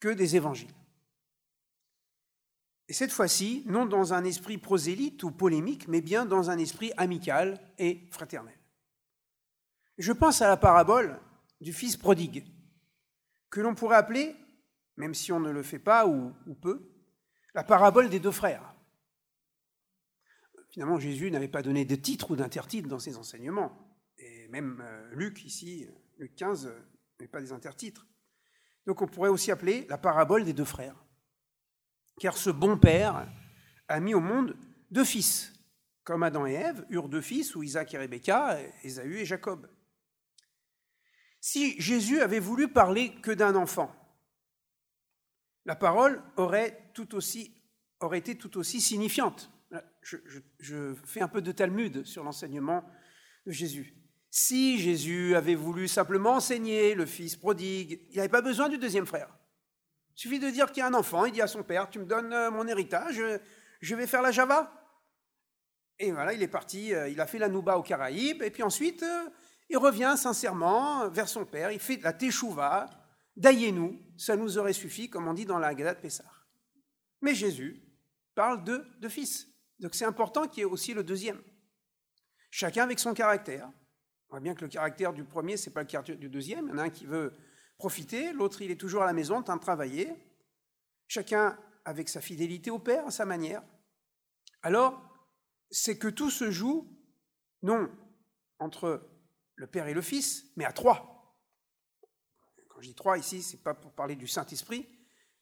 [SPEAKER 1] que des évangiles. Et cette fois-ci, non dans un esprit prosélyte ou polémique, mais bien dans un esprit amical et fraternel. Je pense à la parabole du fils prodigue, que l'on pourrait appeler même si on ne le fait pas ou, peu, la parabole des deux frères. Finalement, Jésus n'avait pas donné de titre ou d'intertitre dans ses enseignements. Et même euh, Luc, ici, Luc 15, euh, pas des intertitres. Donc on pourrait aussi appeler la parabole des deux frères. Car ce bon père a mis au monde deux fils, comme Adam et Ève eurent deux fils, ou Isaac et Rebecca, Ésaü et Jacob. Si Jésus avait voulu parler que d'un enfant, la parole aurait, tout aussi, aurait été tout aussi signifiante. Je, fais un peu de Talmud sur l'enseignement de Jésus. Si Jésus avait voulu simplement enseigner le fils prodigue, il n'avait pas besoin du deuxième frère. Il suffit de dire qu'il y a un enfant, il dit à son père, tu me donnes euh, mon héritage, je vais faire la Java. Et voilà, il est parti, euh, il a fait la Nouba aux Caraïbes, et puis ensuite, euh, il revient sincèrement vers son père, il fait la Teshuvah, Daillez-nous, ça nous aurait suffi, comme on dit dans la Gada de Pessah. Mais Jésus parle de, de fils. Donc c'est important qu'il y ait aussi le deuxième. Chacun avec son caractère. On voit bien que le caractère du premier, ce n'est pas le caractère du deuxième. Il y en a un qui veut profiter, l'autre, il est toujours à la maison en train de travailler. Chacun avec sa fidélité au Père, à sa manière. Alors, c'est que tout se joue, non entre le Père et le Fils, mais à trois. Je dis trois ici, ce n'est pas pour parler du Saint-Esprit,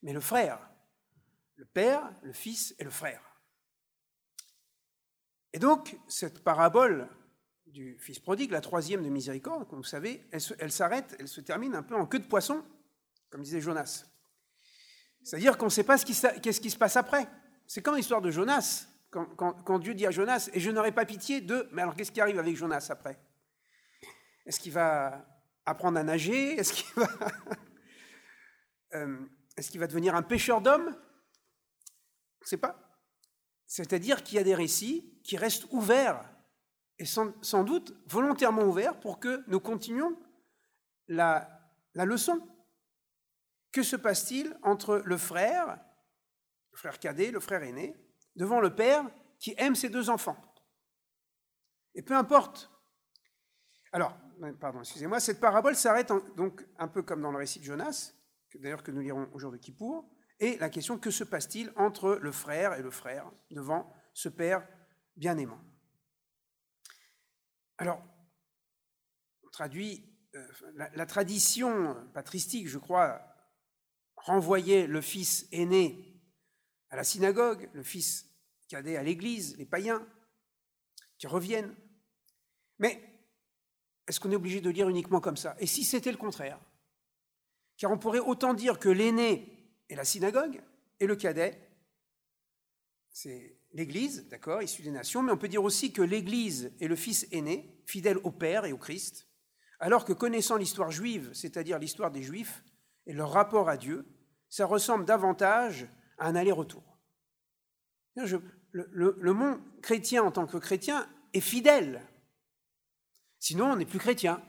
[SPEAKER 1] mais le frère. Le Père, le Fils et le frère. Et donc, cette parabole du Fils prodigue, la troisième de miséricorde, comme vous savez, elle, s'arrête, elle se termine un peu en queue de poisson, comme disait Jonas. C'est-à-dire qu'on ne sait pas qu'est-ce qui se passe après. C'est comme l'histoire de Jonas, quand, quand, Dieu dit à Jonas, et je n'aurai pas pitié de... Mais alors qu'est-ce qui arrive avec Jonas après? Est-ce qu'il va apprendre à nager Est-ce qu'il va, euh, devenir un pêcheur d'hommes? On ne sait pas. C'est-à-dire qu'il y a des récits qui restent ouverts, et sans, doute volontairement ouverts pour que nous continuions la leçon. Que se passe-t-il entre le frère, le frère cadet, le frère aîné, devant le père qui aime ses deux enfants? Et peu importe. Alors, pardon, excusez-moi, cette parabole s'arrête donc un peu comme dans le récit de Jonas, d'ailleurs que nous lirons au jour de Kippour, et la question que se passe-t-il entre le frère et le frère devant ce père bien-aimant? Alors, traduit, euh, la, tradition patristique, je crois, renvoyait le fils aîné à la synagogue, le fils cadet à l'église, les païens qui reviennent. Mais est-ce qu'on est obligé de lire uniquement comme ça? Et si c'était le contraire? Car on pourrait autant dire que l'aîné est la synagogue et le cadet, c'est l'Église, d'accord, issu des nations, mais on peut dire aussi que l'Église est le fils aîné, fidèle au Père et au Christ, alors que connaissant l'histoire juive, c'est-à-dire l'histoire des Juifs et leur rapport à Dieu, ça ressemble davantage à un aller-retour. le, monde chrétien en tant que chrétien est fidèle. Sinon, on n'est plus chrétien.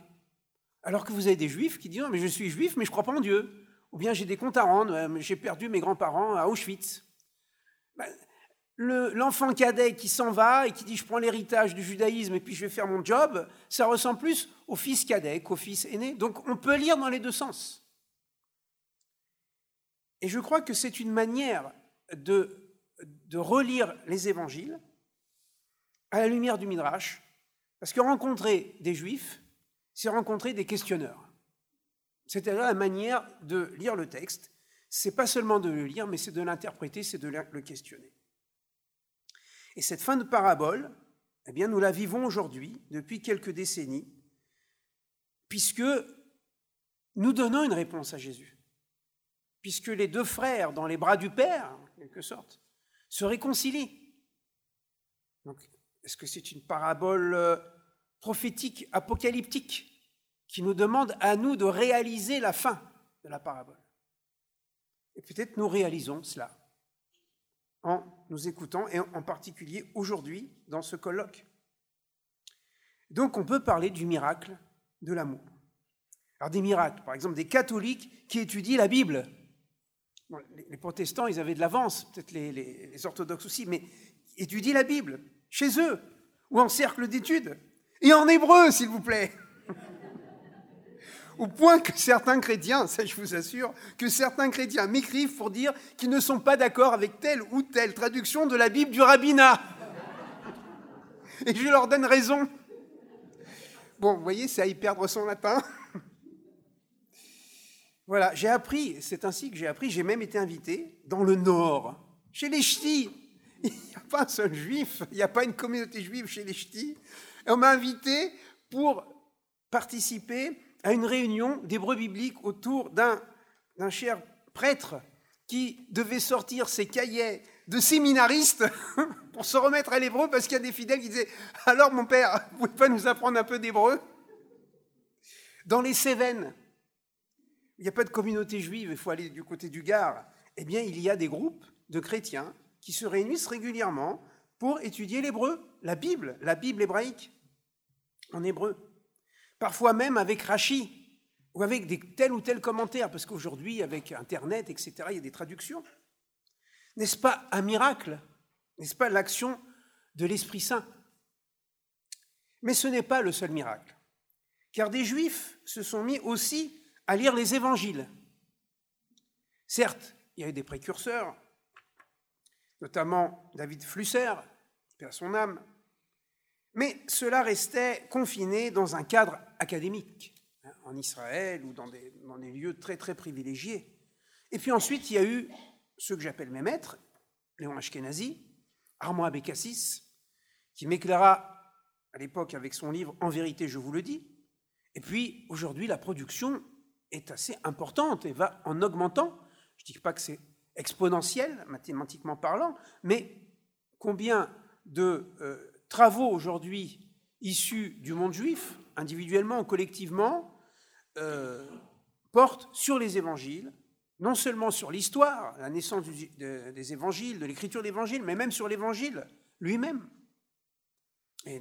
[SPEAKER 1] Alors que vous avez des juifs qui disent mais je suis juif, mais je ne crois pas en Dieu. Ou bien j'ai des comptes à rendre, j'ai perdu mes grands-parents à Auschwitz. Ben, l'enfant cadet qui s'en va et qui dit je prends l'héritage du judaïsme et puis je vais faire mon job, ça ressemble plus au fils cadet qu'au fils aîné. Donc on peut lire dans les deux sens. Et je crois que c'est une manière de, de relire les évangiles à la lumière du Midrash, parce que rencontrer des juifs, c'est rencontrer des questionneurs. C'est-à-dire la manière de lire le texte. C'est pas seulement de le lire, mais c'est de l'interpréter, c'est de le questionner. Et cette fin de parabole, eh bien, nous la vivons aujourd'hui, depuis quelques décennies, puisque nous donnons une réponse à Jésus. Puisque les deux frères, dans les bras du Père, en quelque sorte, se réconcilient. Donc, est-ce que c'est une parabole euh, prophétique, apocalyptique, qui nous demande à nous de réaliser la fin de la parabole? Et peut-être nous réalisons cela en nous écoutant, et en particulier aujourd'hui dans ce colloque. Donc on peut parler du miracle de l'amour. Alors des miracles, par exemple des catholiques qui étudient la Bible. les, protestants, ils avaient de l'avance, peut-être les, les, orthodoxes aussi, mais étudient la Bible chez eux, ou en cercle d'études, et en hébreu, s'il vous plaît au point que certains chrétiens, ça je vous assure, que certains chrétiens m'écrivent pour dire qu'ils ne sont pas d'accord avec telle ou telle traduction de la Bible du rabbinat. Et je leur donne raison. Bon, vous voyez, c'est à y perdre son latin. Voilà, j'ai appris, c'est ainsi que j'ai appris, j'ai même été invité dans le Nord, chez les ch'tis. Il n'y a pas un seul juif, il n'y a pas une communauté juive chez les ch'tis. on m'a invité pour participer à une réunion d'hébreux bibliques autour d'un cher prêtre qui devait sortir ses cahiers de séminaristes pour se remettre à l'hébreu parce qu'il y a des fidèles qui disaient Alors, mon père, vous pouvez pas nous apprendre un peu d'hébreu? Dans les Cévennes, il n'y a pas de communauté juive, il faut aller du côté du Gard. Eh bien, il y a des groupes de chrétiens qui se réunissent régulièrement pour étudier l'hébreu, la Bible, la Bible hébraïque, en hébreu parfois même avec Rachi, ou avec des tel ou tel commentaire, parce qu'aujourd'hui, avec Internet, etc., il y a des traductions. N'est-ce pas un miracle? N'est-ce pas l'action de l'Esprit Saint? Mais ce n'est pas le seul miracle, car des Juifs se sont mis aussi à lire les évangiles. Certes, il y a eu des précurseurs, notamment David Flusser, à son âme, mais cela restait confiné dans un cadre académique, hein, en Israël ou dans des, lieux très très privilégiés. Et puis ensuite, il y a eu ceux que j'appelle mes maîtres, Léon Ashkenazi, Armand Abécassis, qui m'éclaira à l'époque avec son livre En vérité, je vous le dis. Et puis aujourd'hui, la production est assez importante et va en augmentant. Je ne dis pas que c'est exponentiel, mathématiquement parlant, mais combien de euh, travaux aujourd'hui issus du monde juif, individuellement ou collectivement, euh, portent sur les évangiles, non seulement sur l'histoire, la naissance des évangiles, de l'écriture d'évangiles, mais même sur l'évangile lui-même. Et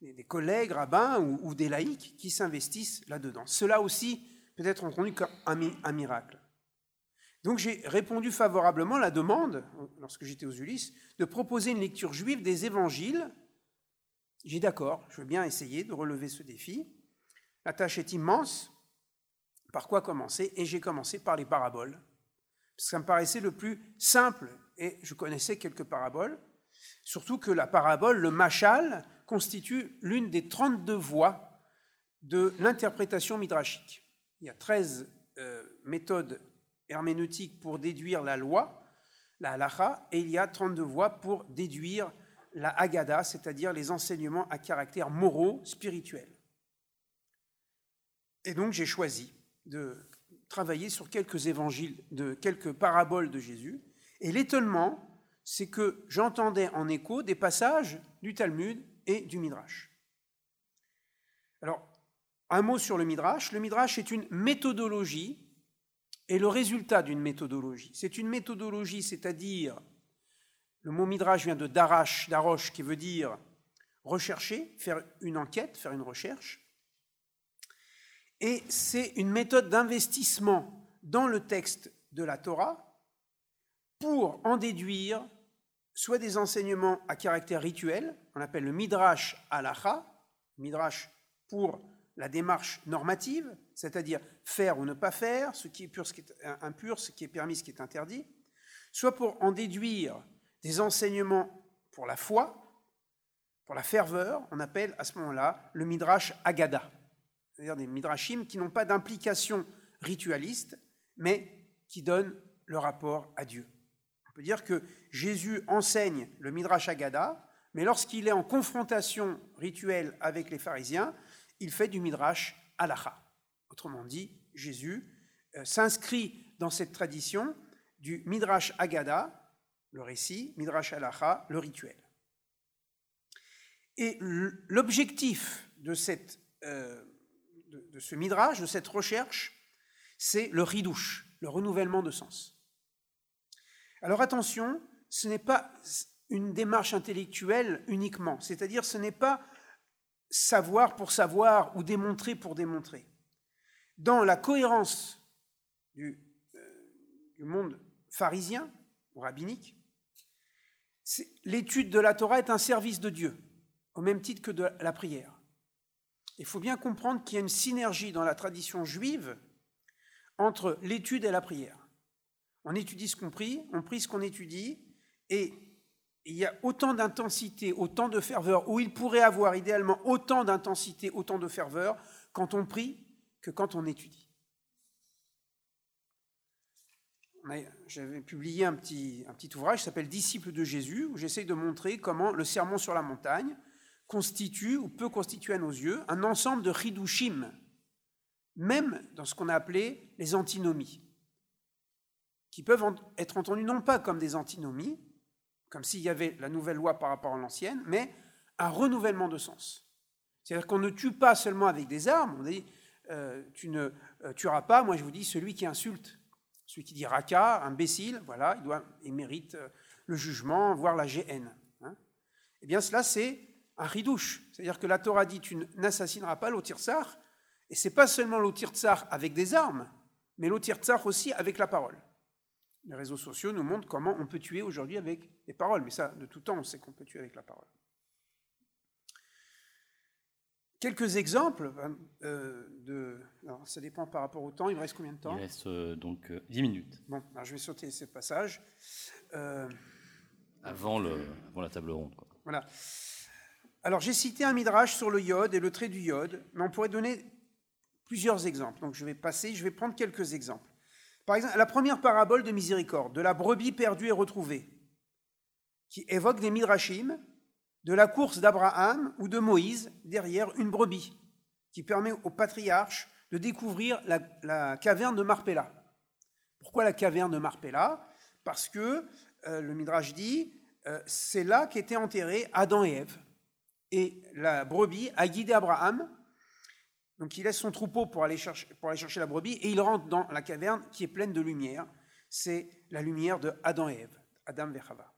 [SPEAKER 1] des, collègues rabbins ou, des laïcs qui s'investissent là-dedans. Cela aussi peut être entendu comme un miracle. Donc j'ai répondu favorablement à la demande, lorsque j'étais aux Ulysses, de proposer une lecture juive des évangiles. J'ai d'accord, je veux bien essayer de relever ce défi. La tâche est immense. Par quoi commencer? Et j'ai commencé par les paraboles. Parce que ça me paraissait le plus simple, et je connaissais quelques paraboles. Surtout que la parabole, le machal, constitue l'une des 32 voies de l'interprétation midrashique. Il y a 13 euh, méthodes herméneutique pour déduire la loi, la halacha, et il y a 32 voies pour déduire la Haggadah, c'est-à-dire les enseignements à caractère moraux, spirituel. Et donc j'ai choisi de travailler sur quelques évangiles, quelques paraboles de Jésus. Et l'étonnement, c'est que j'entendais en écho des passages du Talmud et du Midrash. Alors, un mot sur le Midrash. Le Midrash est une méthodologie est le résultat d'une méthodologie. C'est une méthodologie, c'est-à-dire Le mot midrash vient de darash, darosh, qui veut dire rechercher, faire une enquête, faire une recherche. Et c'est une méthode d'investissement dans le texte de la Torah pour en déduire soit des enseignements à caractère rituel, on appelle le midrash halacha, midrash pour la démarche normative, c'est-à-dire faire ou ne pas faire, ce qui est pur, ce qui est impur, ce qui est permis, ce qui est interdit, soit pour en déduire des enseignements pour la foi, pour la ferveur, on appelle à ce moment-là le midrash agada, c'est-à-dire des midrashim qui n'ont pas d'implication ritualiste, mais qui donnent le rapport à Dieu. On peut dire que Jésus enseigne le midrash agada, mais lorsqu'il est en confrontation rituelle avec les pharisiens, il fait du midrash halacha. Autrement dit, Jésus euh, s'inscrit dans cette tradition du midrash agada, le récit, midrash halacha, le rituel. Et l'objectif de, euh, de, de, ce midrash, de cette recherche, c'est le ridouche, le renouvellement de sens. Alors attention, ce n'est pas une démarche intellectuelle uniquement, c'est-à-dire ce n'est pas savoir pour savoir ou démontrer pour démontrer. Dans la cohérence du, euh, monde pharisien ou rabbinique, l'étude de la Torah est un service de Dieu au même titre que de la prière. Il faut bien comprendre qu'il y a une synergie dans la tradition juive entre l'étude et la prière. On étudie ce qu'on prie, on prie ce qu'on étudie, et il y a autant d'intensité, autant de ferveur, ou il pourrait avoir idéalement autant d'intensité, autant de ferveur quand on prie que quand on étudie. J'avais publié un petit, ouvrage qui s'appelle Disciples de Jésus, où j'essaye de montrer comment le sermon sur la montagne, constitue ou peut constituer à nos yeux un ensemble de chidushim, même dans ce qu'on a appelé les antinomies, qui peuvent être entendues non pas comme des antinomies, comme s'il y avait la nouvelle loi par rapport à l'ancienne, mais un renouvellement de sens. C'est-à-dire qu'on ne tue pas seulement avec des armes, on dit euh, tu ne euh, tueras pas, moi je vous dis celui qui insulte, celui qui dit raka, imbécile, voilà, il, doit, il mérite euh, le jugement, voire la GN. Hein. Eh bien cela c'est un ridouche. C'est-à-dire que la Torah dit tu n'assassineras pas l'Otirtsar, et c'est pas seulement l'Otirtsar avec des armes, mais l'Otirtsar aussi avec la parole. Les réseaux sociaux nous montrent comment on peut tuer aujourd'hui avec les paroles, mais ça, de tout temps, on sait qu'on peut tuer avec la parole. Quelques exemples euh, de. Alors, ça dépend par rapport au temps. Il me reste combien de temps?
[SPEAKER 2] Il reste euh, donc 10 euh, minutes.
[SPEAKER 1] Bon, alors je vais sauter ce passage.
[SPEAKER 2] Avant, le, avant la table ronde. Quoi.
[SPEAKER 1] Voilà. Alors j'ai cité un midrash sur le iode et le trait du iode, mais on pourrait donner plusieurs exemples. Donc je vais passer, je vais prendre quelques exemples. Par exemple, la première parabole de miséricorde, de la brebis perdue et retrouvée, qui évoque des midrashim, de la course d'Abraham ou de Moïse derrière une brebis, qui permet au patriarche de découvrir la, caverne de Marpella. Pourquoi la caverne de Marpella? Parce que euh, le midrash dit, euh, c'est là qu'étaient enterrés Adam et Ève et la brebis a guidé Abraham. Donc il laisse son troupeau pour aller, chercher, la brebis et il rentre dans la caverne qui est pleine de lumière. C'est la lumière de Adam et Ève, Adam Vechava.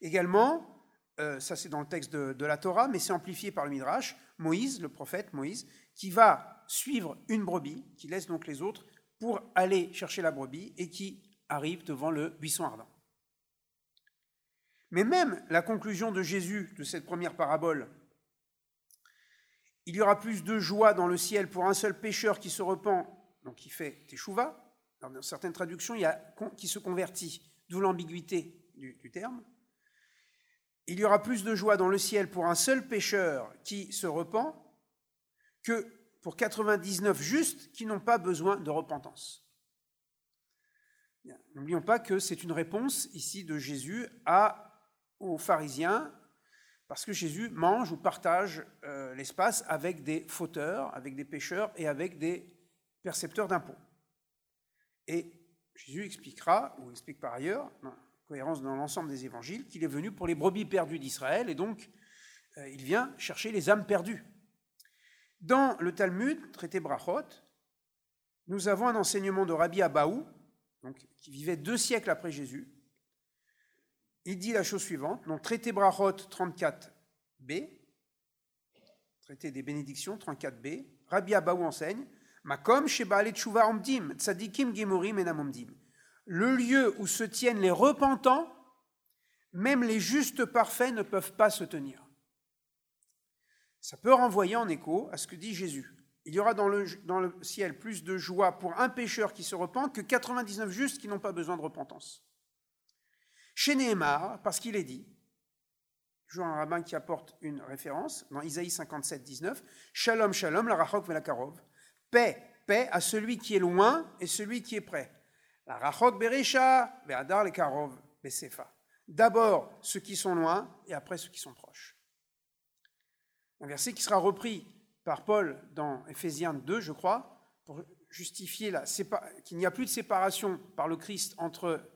[SPEAKER 1] Également, euh, ça c'est dans le texte de la Torah, mais c'est amplifié par le Midrash, Moïse, le prophète Moïse, qui va suivre une brebis, qui laisse donc les autres, pour aller chercher la brebis et qui arrive devant le buisson ardent. Mais même la conclusion de Jésus de cette première parabole, il y aura plus de joie dans le ciel pour un seul pécheur qui se repent, donc qui fait teshuva. Dans certaines traductions, il y a qui se convertit, d'où l'ambiguïté du, du terme. Il y aura plus de joie dans le ciel pour un seul pécheur qui se repent que pour 99 justes qui n'ont pas besoin de repentance. N'oublions pas que c'est une réponse ici de Jésus à aux pharisiens parce que Jésus mange ou partage euh, l'espace avec des fauteurs, avec des pêcheurs et avec des percepteurs d'impôts. Et Jésus expliquera, ou explique par ailleurs, en cohérence dans l'ensemble des évangiles, qu'il est venu pour les brebis perdues d'Israël et donc euh, il vient chercher les âmes perdues. Dans le Talmud, traité Brachot, nous avons un enseignement de Rabbi Abaou, qui vivait deux siècles après Jésus, il dit la chose suivante, donc traité Brachot 34b, traité des bénédictions 34b, Rabbi Abaou enseigne, Makom Sheba Tshuva Omdim, Tzadikim Gemorim. Le lieu où se tiennent les repentants, même les justes parfaits ne peuvent pas se tenir. Ça peut renvoyer en écho à ce que dit Jésus. Il y aura dans le, dans le ciel plus de joie pour un pécheur qui se repent que 99 justes qui n'ont pas besoin de repentance. Chez Néhémar, parce qu'il est dit, toujours un rabbin qui apporte une référence, dans Isaïe 57, 19, Shalom, Shalom, la Rachok Velakarov, paix, paix à celui qui est loin et celui qui est près. La Rachok Beresha, Be'adar le Karov, Besefa. D'abord ceux qui sont loin et après ceux qui sont proches. Un verset qui sera repris par Paul dans Éphésiens 2, je crois, pour justifier qu'il n'y a plus de séparation par le Christ entre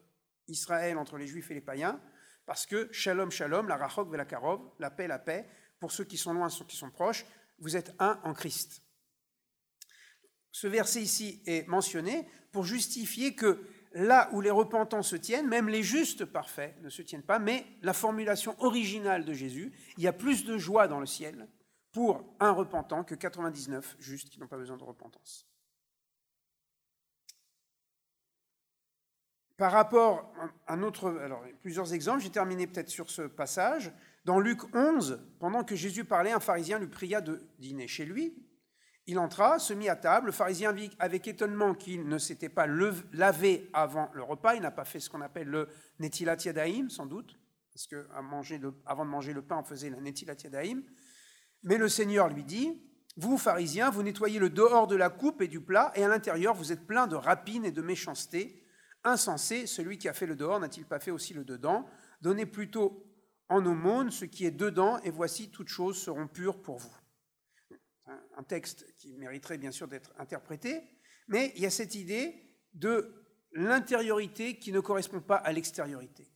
[SPEAKER 1] Israël, entre les Juifs et les païens, parce que Shalom, Shalom, la Rachok Velakarov, la paix, la paix, pour ceux qui sont loin, ceux qui sont proches, vous êtes un en Christ. Ce verset ici est mentionné pour justifier que là où les repentants se tiennent, même les justes parfaits ne se tiennent pas, mais la formulation originale de Jésus, il y a plus de joie dans le ciel pour un repentant que 99 justes qui n'ont pas besoin de repentance. Par rapport à un autre, alors plusieurs exemples, j'ai terminé peut-être sur ce passage. Dans Luc 11, pendant que Jésus parlait, un pharisien lui pria de dîner chez lui. Il entra, se mit à table. Le pharisien vit avec étonnement qu'il ne s'était pas lavé avant le repas. Il n'a pas fait ce qu'on appelle le netilat yadaim, sans doute, parce qu'avant de manger le pain, on faisait le netilat yadaim. Mais le Seigneur lui dit Vous, pharisiens, vous nettoyez le dehors de la coupe et du plat, et à l'intérieur, vous êtes plein de rapines et de méchanceté. Insensé, celui qui a fait le dehors n'a-t-il pas fait aussi le dedans? Donnez plutôt en aumône ce qui est dedans, et voici toutes choses seront pures pour vous un texte qui mériterait bien sûr d'être interprété, mais il y a cette idée de l'intériorité qui ne correspond pas à l'extériorité.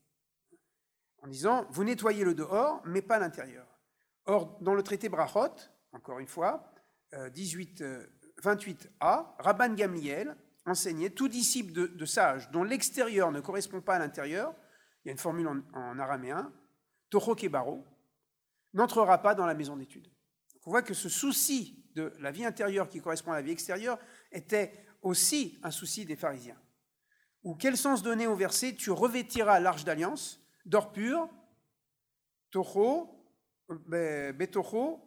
[SPEAKER 1] En disant, vous nettoyez le dehors, mais pas l'intérieur. Or, dans le traité Brachot, encore une fois, 18, euh, 28a, euh, Rabban Gamliel enseignait tout disciple de, sage dont l'extérieur ne correspond pas à l'intérieur, il y a une formule en, araméen, Toho Kebaro, n'entrera pas dans la maison d'études. On voit que ce souci de la vie intérieure qui correspond à la vie extérieure était aussi un souci des pharisiens. Ou quel sens donner au verset Tu revêtiras l'arche d'alliance d'or pur, toho, betocho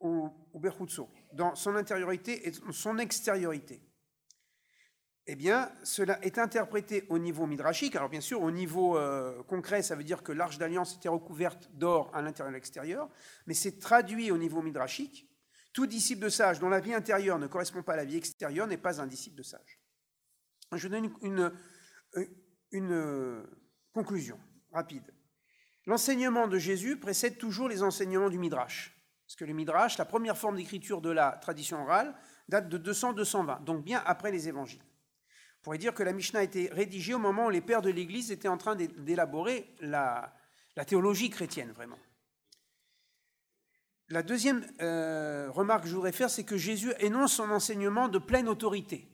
[SPEAKER 1] ou berhutso, dans son intériorité et son extériorité. Eh bien, cela est interprété au niveau midrashique. Alors, bien sûr, au niveau euh, concret, ça veut dire que l'arche d'alliance était recouverte d'or à l'intérieur et à l'extérieur, mais c'est traduit au niveau midrashique tout disciple de sage dont la vie intérieure ne correspond pas à la vie extérieure n'est pas un disciple de sage. Je donne une, une, euh, conclusion rapide. L'enseignement de Jésus précède toujours les enseignements du Midrash. Parce que le Midrash, la première forme d'écriture de la tradition orale, date de 200-220, donc bien après les évangiles. Pourrait dire que la Mishnah a été rédigée au moment où les pères de l'Église étaient en train d'élaborer la, théologie chrétienne, vraiment. La deuxième euh, remarque que je voudrais faire, c'est que Jésus énonce son enseignement de pleine autorité,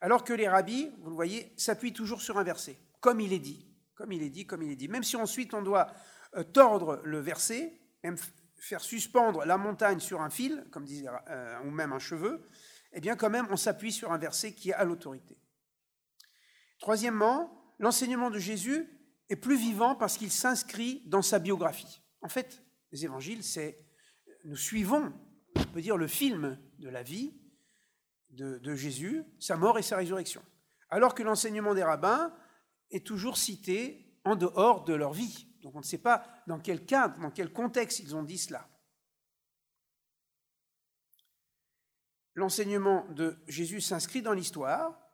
[SPEAKER 1] alors que les rabbis, vous le voyez, s'appuient toujours sur un verset, comme il est dit, comme il est dit, comme il est dit. Même si ensuite on doit euh, tordre le verset, même faire suspendre la montagne sur un fil, comme disait, euh, ou même un cheveu, eh bien quand même on s'appuie sur un verset qui à l'autorité. Troisièmement, l'enseignement de Jésus est plus vivant parce qu'il s'inscrit dans sa biographie. En fait, les évangiles, c'est nous suivons, on peut dire, le film de la vie de, Jésus, sa mort et sa résurrection. Alors que l'enseignement des rabbins est toujours cité en dehors de leur vie. Donc on ne sait pas dans quel cadre, dans quel contexte ils ont dit cela. L'enseignement de Jésus s'inscrit dans l'histoire,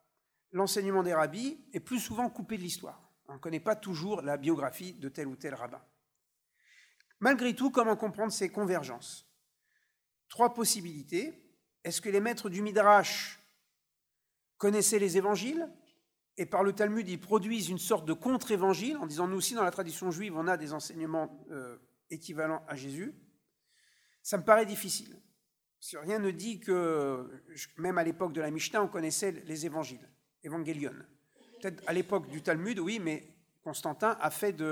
[SPEAKER 1] l'enseignement des rabbis est plus souvent coupé de l'histoire. On ne connaît pas toujours la biographie de tel ou tel rabbin. Malgré tout, comment comprendre ces convergences? Trois possibilités. Est-ce que les maîtres du Midrash connaissaient les évangiles? Et par le Talmud, ils produisent une sorte de contre-évangile en disant nous aussi dans la tradition juive, on a des enseignements euh, équivalents à Jésus Ça me paraît difficile. rien ne dit que, même à l'époque de la Mishnah, on connaissait les évangiles, évangélion. Peut-être à l'époque du Talmud, oui, mais Constantin a fait du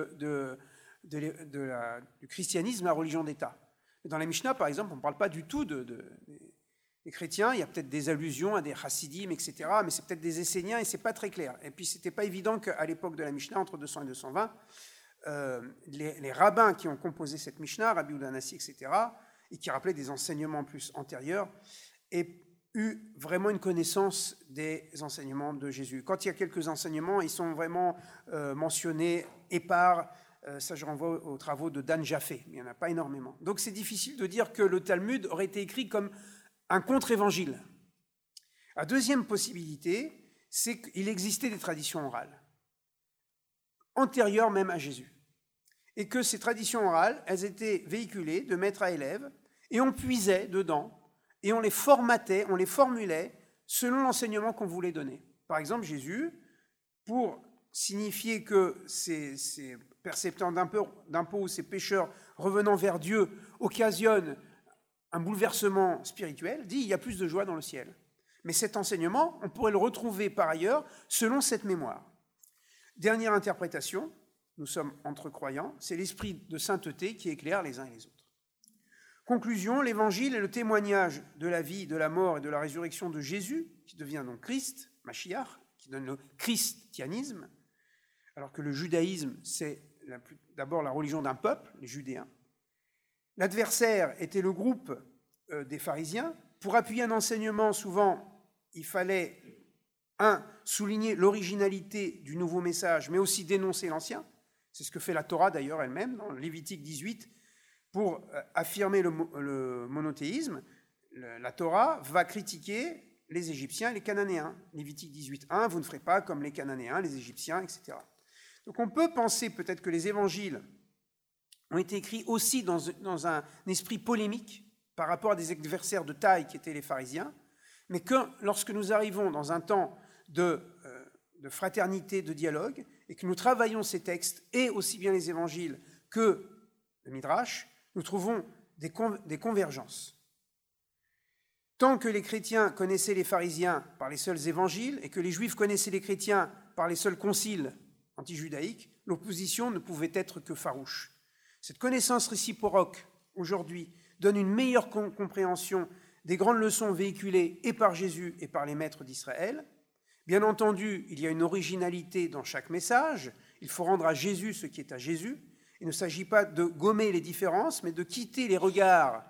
[SPEAKER 1] christianisme la religion d'État. Dans la Mishnah, par exemple, on ne parle pas du tout de, de- des- chrétiens. Il y a peut-être des allusions à des chassidim, etc. Mais c'est peut-être des Esséniens et c'est pas très clair. Et puis, c'était pas évident qu'à l'époque de la Mishnah, entre 200 et 220, euh, les, les rabbins qui ont composé cette Mishnah, Rabbi Udanassi, etc., et qui rappelaient des enseignements plus antérieurs, aient eu vraiment une connaissance des enseignements de Jésus. Quand il y a quelques enseignements, ils sont vraiment euh, mentionnés épars. Euh, ça, je renvoie aux travaux de Dan Jaffé. Il n'y en a pas énormément. Donc, c'est difficile de dire que le Talmud aurait été écrit comme un contre-évangile. La deuxième possibilité, c'est qu'il existait des traditions orales, antérieures même à Jésus. Et que ces traditions orales, elles étaient véhiculées de maître à élève, et on puisait dedans, et on les formatait, on les formulait selon l'enseignement qu'on voulait donner. Par exemple, Jésus, pour signifier que ces, ces percepteurs d'impôts ces pécheurs revenant vers Dieu occasionnent un bouleversement spirituel, dit il y a plus de joie dans le ciel. Mais cet enseignement, on pourrait le retrouver par ailleurs selon cette mémoire. Dernière interprétation, nous sommes entre croyants, c'est l'esprit de sainteté qui éclaire les uns et les autres. Conclusion, l'évangile est le témoignage de la vie, de la mort et de la résurrection de Jésus, qui devient donc Christ, Machiach, qui donne le christianisme, alors que le judaïsme, c'est d'abord la religion d'un peuple, les Judéens. L'adversaire était le groupe euh, des pharisiens. Pour appuyer un enseignement, souvent, il fallait, un, souligner l'originalité du nouveau message, mais aussi dénoncer l'ancien. C'est ce que fait la Torah d'ailleurs elle-même, dans Lévitique 18, pour euh, affirmer le, mo- le monothéisme. La Torah va critiquer les Égyptiens et les Cananéens. Lévitique 18.1, vous ne ferez pas comme les Cananéens, les Égyptiens, etc. Donc on peut penser peut-être que les évangiles ont été écrits aussi dans, dans un esprit polémique par rapport à des adversaires de taille qui étaient les pharisiens, mais que lorsque nous arrivons dans un temps de, euh, de fraternité, de dialogue, et que nous travaillons ces textes, et aussi bien les évangiles que le Midrash, nous trouvons des, con- des convergences. Tant que les chrétiens connaissaient les pharisiens par les seuls évangiles et que les juifs connaissaient les chrétiens par les seuls conciles antijudaïques, l'opposition ne pouvait être que farouche. Cette connaissance réciproque, aujourd'hui, donne une meilleure com- compréhension des grandes leçons véhiculées et par Jésus et par les maîtres d'Israël. Bien entendu, il y a une originalité dans chaque message. Il faut rendre à Jésus ce qui est à Jésus. Il ne s'agit pas de gommer les différences, mais de quitter les regards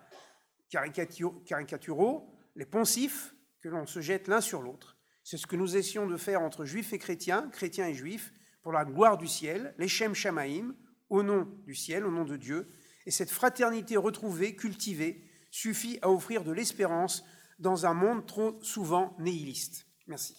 [SPEAKER 1] caricatu- caricaturaux, les poncifs que l'on se jette l'un sur l'autre. C'est ce que nous essayons de faire entre juifs et chrétiens, chrétiens et juifs, pour la gloire du ciel, les Shem Shamaïm, au nom du ciel, au nom de Dieu. Et cette fraternité retrouvée, cultivée, suffit à offrir de l'espérance dans un monde trop souvent nihiliste. Merci.